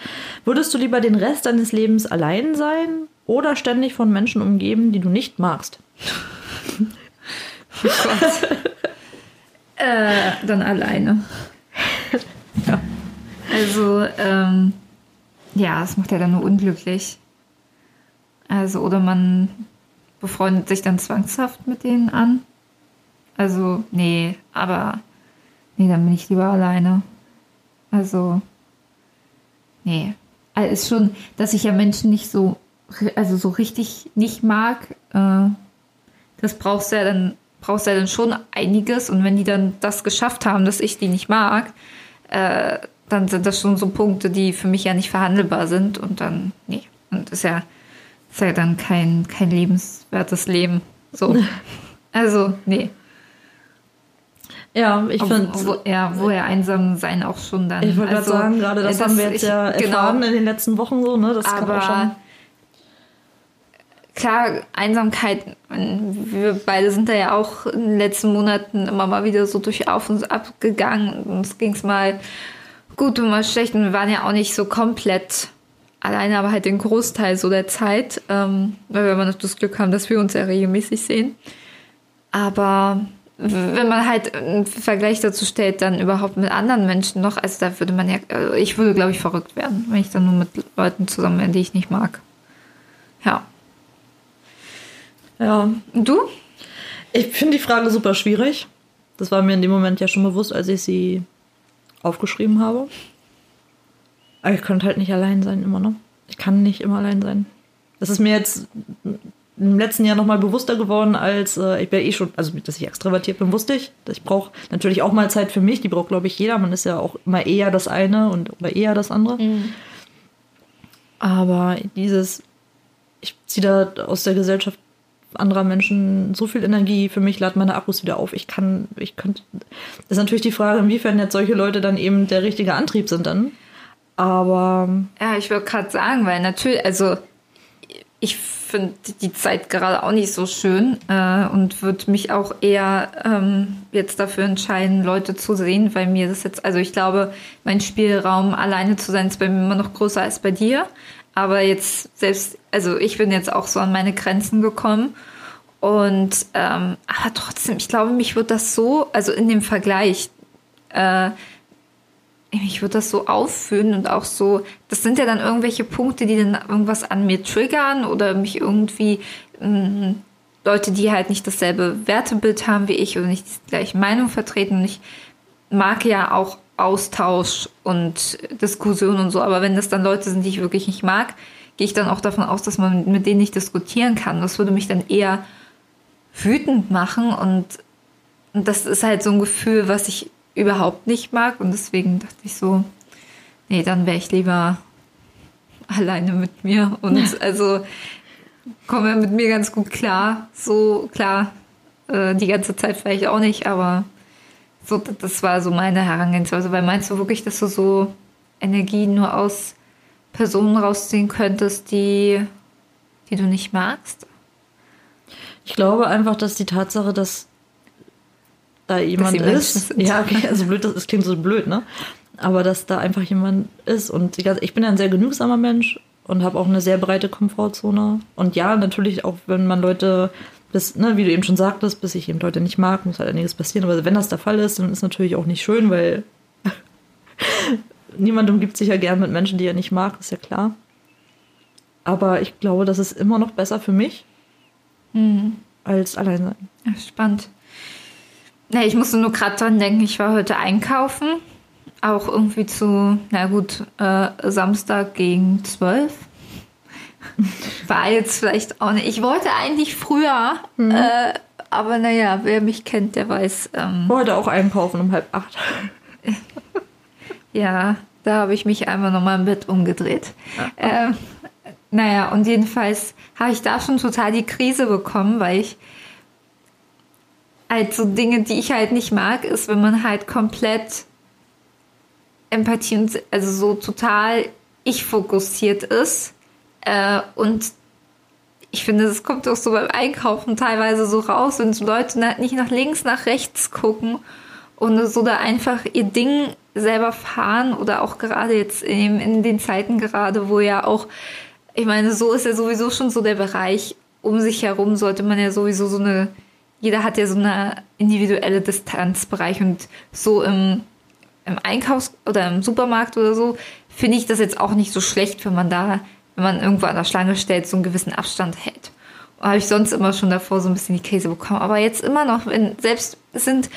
Würdest du lieber den Rest deines Lebens allein sein oder ständig von Menschen umgeben, die du nicht magst? Äh, dann alleine. Also, ähm, ja, das macht ja dann nur unglücklich. Also, oder man befreundet sich dann zwangshaft mit denen an. Also, nee, aber nee, dann bin ich lieber alleine. Also, nee. Also ist schon, dass ich ja Menschen nicht so, also so richtig nicht mag, äh, das brauchst du ja dann, brauchst du ja dann schon einiges. Und wenn die dann das geschafft haben, dass ich die nicht mag, äh, dann sind das schon so Punkte, die für mich ja nicht verhandelbar sind. Und dann, nee. Und ist ja, ist ja dann kein, kein lebenswertes Leben. So. Also, nee. Ja, ich finde. Wo, ja, woher einsam sein auch schon dann. Ich wollte also, gerade sagen, gerade das, äh, haben wir jetzt ich- ja genau. erfahren in den letzten Wochen so, ne? Das kann auch aber schon. Klar, Einsamkeit, wir beide sind da ja auch in den letzten Monaten immer mal wieder so durch Auf und Ab gegangen. Uns ging es mal gut und mal schlecht und wir waren ja auch nicht so komplett alleine, aber halt den Großteil so der Zeit, ähm, weil wir immer noch das Glück haben, dass wir uns ja regelmäßig sehen. Aber wenn man halt einen Vergleich dazu stellt, dann überhaupt mit anderen Menschen noch, also da würde man ja, also ich würde, glaube ich, verrückt werden, wenn ich dann nur mit Leuten zusammen wäre, die ich nicht mag. Ja. Ja, Und du? ich finde die Frage super schwierig. Das war mir in dem Moment ja schon bewusst, als ich sie aufgeschrieben habe. Aber ich könnte halt nicht allein sein, immer noch. Ich kann nicht immer allein sein. Das ist mir jetzt im letzten Jahr nochmal bewusster geworden, als äh, ich bin eh schon, also dass ich extrovertiert bin, wusste ich. Ich brauche natürlich auch mal Zeit für mich, die braucht, glaube ich, jeder. Man ist ja auch immer eher das eine und oder eher das andere. Aber dieses, ich ziehe da aus der Gesellschaft anderer Menschen so viel Energie, für mich lade meine Akkus wieder auf. Ich kann, ich könnte. Das ist natürlich die Frage, inwiefern jetzt solche Leute dann eben der richtige Antrieb sind dann. Aber Ja, ich würde gerade sagen, weil natürlich, also ich finde die Zeit gerade auch nicht so schön äh, und würde mich auch eher ähm, jetzt dafür entscheiden, Leute zu sehen, weil mir das jetzt, also ich glaube, mein Spielraum alleine zu sein ist bei mir immer noch größer als bei dir. Aber jetzt selbst, also ich bin jetzt auch so an meine Grenzen gekommen. Und ähm, aber trotzdem, ich glaube, mich wird das so, also in dem Vergleich, äh, ich würde das so auffühlen und auch so, das sind ja dann irgendwelche Punkte, die dann irgendwas an mir triggern oder mich irgendwie mh, Leute, die halt nicht dasselbe Wertebild haben wie ich oder nicht die gleiche Meinung vertreten. Und ich mag ja auch Austausch und Diskussion und so, aber wenn das dann Leute sind, die ich wirklich nicht mag, gehe ich dann auch davon aus, dass man mit denen nicht diskutieren kann. Das würde mich dann eher wütend machen und, und das ist halt so ein Gefühl, was ich überhaupt nicht mag und deswegen dachte ich so, nee, dann wäre ich lieber alleine mit mir und also komme mit mir ganz gut klar. So klar, äh, die ganze Zeit vielleicht auch nicht, aber so, das war so meine Herangehensweise. Weil meinst du wirklich, dass du so Energie nur aus Personen rausziehen könntest, die, die du nicht magst? ich glaube einfach, dass die Tatsache, dass da jemand Menschen ist. Ja, okay, also blöd, das, das klingt so blöd, ne? Aber dass da einfach jemand ist und ich bin ja ein sehr genügsamer Mensch und habe auch eine sehr breite Komfortzone. Und ja, natürlich auch, wenn man Leute bis, ne, wie du eben schon sagtest, bis ich eben Leute nicht mag, muss halt einiges passieren. Aber wenn das der Fall ist, dann ist natürlich auch nicht schön, weil niemand umgibt sich ja gern mit Menschen, die er nicht mag, ist ja klar. Aber ich glaube, das ist immer noch besser für mich als allein sein. Spannend. Ne, ich musste nur gerade dran denken, ich war heute einkaufen. Auch irgendwie zu, na gut, äh, Samstag gegen 12. War jetzt vielleicht auch nicht. Ich wollte eigentlich früher, mhm. äh, aber naja, wer mich kennt, der weiß. Ähm, wollte auch einkaufen um halb acht. ja, da habe ich mich einmal nochmal im Bett umgedreht. Ja. Äh, naja, und jedenfalls habe ich da schon total die Krise bekommen, weil ich halt so Dinge, die ich halt nicht mag, ist, wenn man halt komplett Empathie und also so total ich fokussiert ist. Äh, und ich finde, das kommt auch so beim Einkaufen teilweise so raus, wenn so Leute nicht nach links, nach rechts gucken und so da einfach ihr Ding selber fahren oder auch gerade jetzt in, in den Zeiten gerade, wo ja auch, ich meine, so ist ja sowieso schon so der Bereich, um sich herum sollte man ja sowieso so eine jeder hat ja so eine individuelle Distanzbereich und so im, im Einkaufs- oder im Supermarkt oder so finde ich das jetzt auch nicht so schlecht, wenn man da, wenn man irgendwo an der Schlange stellt, so einen gewissen Abstand hält. Habe ich sonst immer schon davor so ein bisschen die Käse bekommen. Aber jetzt immer noch, wenn selbst es sind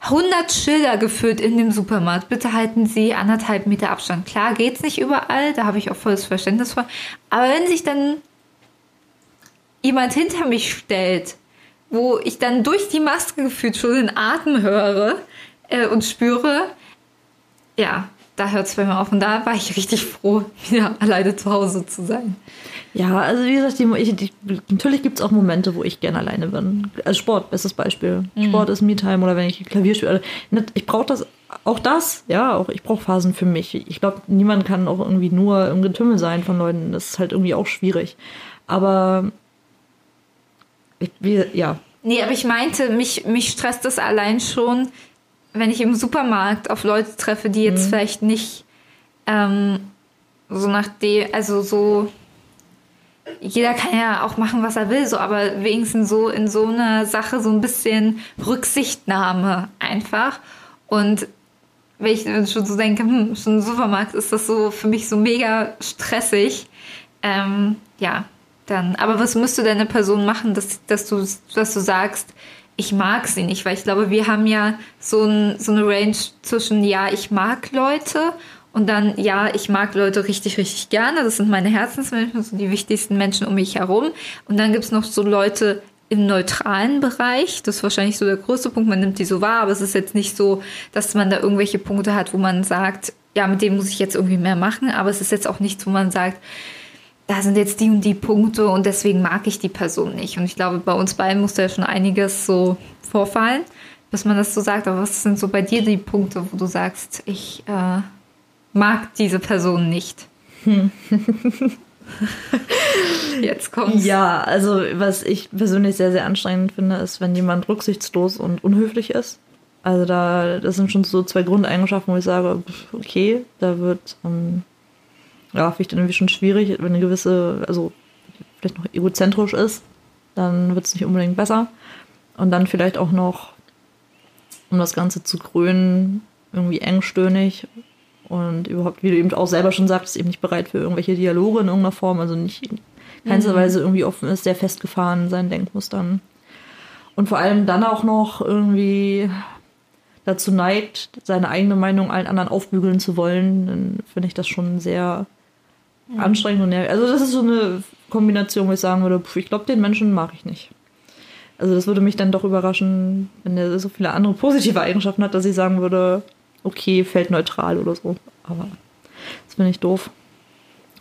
100 Schilder geführt in dem Supermarkt. Bitte halten Sie anderthalb Meter Abstand. Klar geht's nicht überall, da habe ich auch volles Verständnis vor. Aber wenn sich dann jemand hinter mich stellt wo ich dann durch die Maske gefühlt schon den Atem höre äh, und spüre, ja, da hört es bei mir auf. Und da war ich richtig froh, wieder alleine zu Hause zu sein. Ja, also wie gesagt, die, ich, die, natürlich gibt es auch Momente, wo ich gerne alleine bin. Also Sport, bestes Beispiel. Mhm. Sport ist Me-Time oder wenn ich Klavier spiele. Also, ich brauche das, auch das, ja, auch ich brauche Phasen für mich. Ich glaube, niemand kann auch irgendwie nur im Getümmel sein von Leuten. Das ist halt irgendwie auch schwierig. Aber ich, wie, ja. Nee, aber ich meinte, mich, mich stresst das allein schon, wenn ich im Supermarkt auf Leute treffe, die jetzt mhm. vielleicht nicht ähm, so nach dem, also so, jeder kann ja auch machen, was er will, so, aber wenigstens so in so einer Sache so ein bisschen Rücksichtnahme einfach. Und wenn ich schon so denke, hm, schon im Supermarkt ist das so für mich so mega stressig. Ähm, ja, dann. Aber was müsste denn eine Person machen, dass, dass, du, dass du sagst, ich mag sie nicht? Weil ich glaube, wir haben ja so, ein, so eine Range zwischen, ja, ich mag Leute und dann, ja, ich mag Leute richtig, richtig gerne. Das sind meine Herzensmenschen, so die wichtigsten Menschen um mich herum. Und dann gibt es noch so Leute im neutralen Bereich. Das ist wahrscheinlich so der größte Punkt. Man nimmt die so wahr, aber es ist jetzt nicht so, dass man da irgendwelche Punkte hat, wo man sagt, ja, mit dem muss ich jetzt irgendwie mehr machen. Aber es ist jetzt auch nichts, wo man sagt, da sind jetzt die und die Punkte und deswegen mag ich die Person nicht. Und ich glaube, bei uns beiden muss da ja schon einiges so vorfallen, bis man das so sagt. Aber was sind so bei dir die Punkte, wo du sagst, ich äh, mag diese Person nicht? Hm. Jetzt kommt's. Ja, also was ich persönlich sehr, sehr anstrengend finde, ist, wenn jemand rücksichtslos und unhöflich ist. Also da, das sind schon so zwei Grundeigenschaften, wo ich sage, okay, da wird ähm, ja, finde ich dann irgendwie schon schwierig, wenn eine gewisse, also vielleicht noch egozentrisch ist, dann wird es nicht unbedingt besser. Und dann vielleicht auch noch, um das Ganze zu krönen, irgendwie engstöhnig und überhaupt, wie du eben auch selber schon sagtest, eben nicht bereit für irgendwelche Dialoge in irgendeiner Form, also nicht in keinster mhm. Weise irgendwie offen ist, sehr festgefahren in seinen Denkmustern. Und vor allem dann auch noch irgendwie dazu neigt, seine eigene Meinung allen anderen aufbügeln zu wollen, dann finde ich das schon sehr mhm. anstrengend und nervig. Also das ist so eine Kombination, wo ich sagen würde, ich glaube, den Menschen mag ich nicht. Also das würde mich dann doch überraschen, wenn er so viele andere positive Eigenschaften hat, dass ich sagen würde, okay, fällt neutral oder so. Aber das finde ich doof.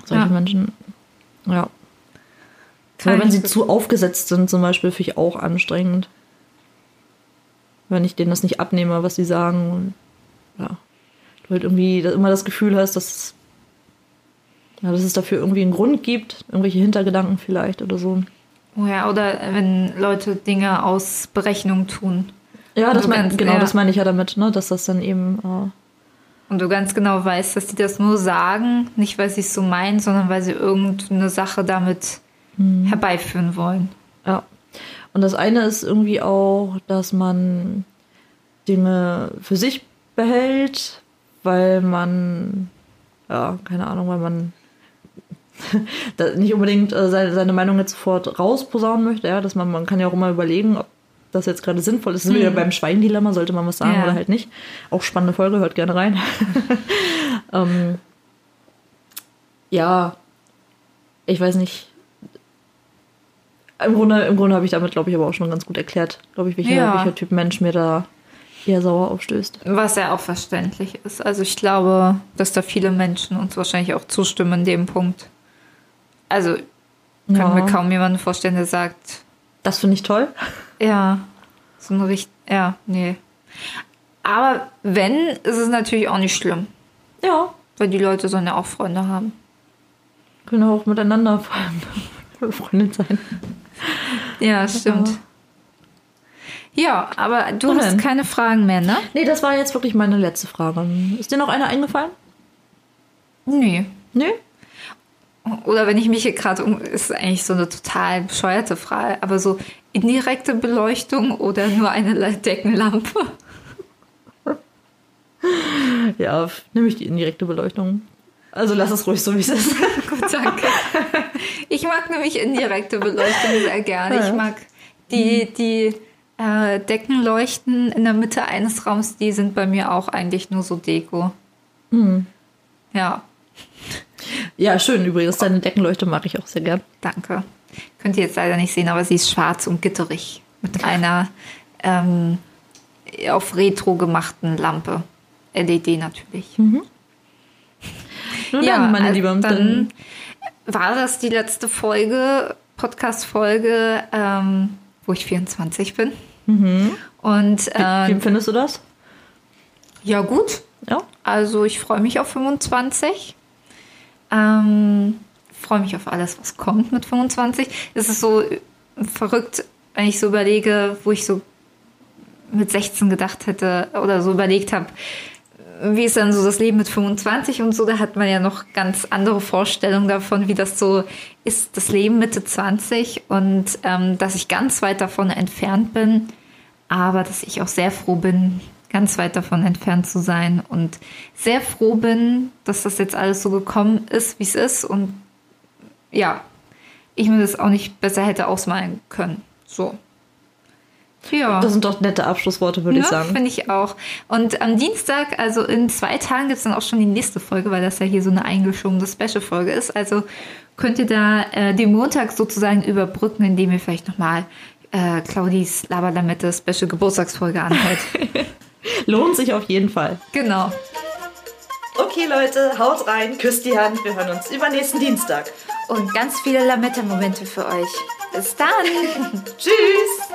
Solche ja. Menschen, ja. Aber wenn sie zu aufgesetzt sind, zum Beispiel, finde ich auch anstrengend. Wenn ich denen das nicht abnehme, was sie sagen. Und, ja. Du halt irgendwie immer das Gefühl hast, dass ja, dass es dafür irgendwie einen Grund gibt, irgendwelche Hintergedanken vielleicht oder so. Oh ja, oder wenn Leute Dinge aus Berechnung tun. Ja, das mein, genau, ja. das meine ich ja damit, ne, dass das dann eben. Äh, und du ganz genau weißt, dass die das nur sagen, nicht weil sie es so meinen, sondern weil sie irgendeine Sache damit mhm. herbeiführen wollen. Ja. Und das eine ist irgendwie auch, dass man Dinge für sich behält, weil man, ja, keine Ahnung, weil man nicht unbedingt äh, seine, seine, Meinung jetzt sofort rausposaunen möchte, ja, dass man, man kann ja auch immer überlegen, ob das jetzt gerade sinnvoll ist. Das ist wieder beim Schweindilemma, sollte man was sagen Ja. oder halt nicht. Auch spannende Folge, hört gerne rein. ähm, ja, ich weiß nicht. Im Grunde, im Grunde habe ich damit, glaube ich, aber auch schon ganz gut erklärt, glaube ich, welcher, Ja. welcher Typ Mensch mir da eher sauer aufstößt. Was ja auch verständlich ist. Also ich glaube, dass da viele Menschen uns wahrscheinlich auch zustimmen in dem Punkt. Also kann Ja. mir kaum jemanden vorstellen, der sagt, Das finde ich toll. ja, so ein richtig, ja, nee. Aber wenn, ist es natürlich auch nicht schlimm, Ja, weil die Leute sollen ja auch Freunde haben. können auch miteinander Freundin sein. Ja, stimmt. Ja, aber du Und hast keine Fragen mehr, ne? Nee, das war jetzt wirklich meine letzte Frage. Ist dir noch eine eingefallen? Nee. Nee? Oder wenn ich mich hier gerade um, ist eigentlich so eine total bescheuerte Frage, aber so indirekte Beleuchtung oder nur eine Deckenlampe? Ja, nehme ich die indirekte Beleuchtung. Also lass es ruhig so, wie es ist. Gut, danke. Ich mag nämlich indirekte Beleuchtung sehr gerne. Ich mag die, die äh, Deckenleuchten in der Mitte eines Raums, die sind bei mir auch eigentlich nur so Deko. Ja, Ja, schön übrigens. Deine Deckenleuchte mag ich auch sehr gern. danke. Könnt ihr jetzt leider nicht sehen, aber sie ist schwarz und gitterig. Mit einer ähm, auf Retro gemachten Lampe. LED natürlich. Nun dann, meine also Liebe. Dann war das die letzte Folge, Podcast-Folge, ähm, wo ich 24 bin. Und wie äh, empfindest du das? ja, gut. Ja. Also ich freue mich auf 25. Ähm, freue mich auf alles, was kommt mit 25. Es ist so verrückt, wenn ich so überlege, wo ich so mit 16 gedacht hätte oder so überlegt habe, wie ist dann so das Leben mit 25 und so, da hat man ja noch ganz andere Vorstellungen davon, wie das so ist, das Leben Mitte 20 und ähm, dass ich ganz weit davon entfernt bin, aber dass ich auch sehr froh bin, ganz weit davon entfernt zu sein und sehr froh bin, dass das jetzt alles so gekommen ist, wie es ist und ja, ich mir das auch nicht besser hätte ausmalen können. So. Ja. Das sind doch nette Abschlussworte, würde ich Ja, sagen. finde ich auch. Und am Dienstag, also in zwei Tagen, gibt es dann auch schon die nächste Folge, weil das ja hier so eine eingeschobene Special-Folge ist. Also könnt ihr da äh, den Montag sozusagen überbrücken, indem ihr vielleicht nochmal äh, Claudis Laberlamette Special Geburtstagsfolge anhört. Lohnt sich auf jeden Fall. genau. Okay, Leute, haut rein, küsst die Hand. Wir hören uns übernächsten Dienstag. Und ganz viele Lametta-Momente für euch. Bis dann! Tschüss!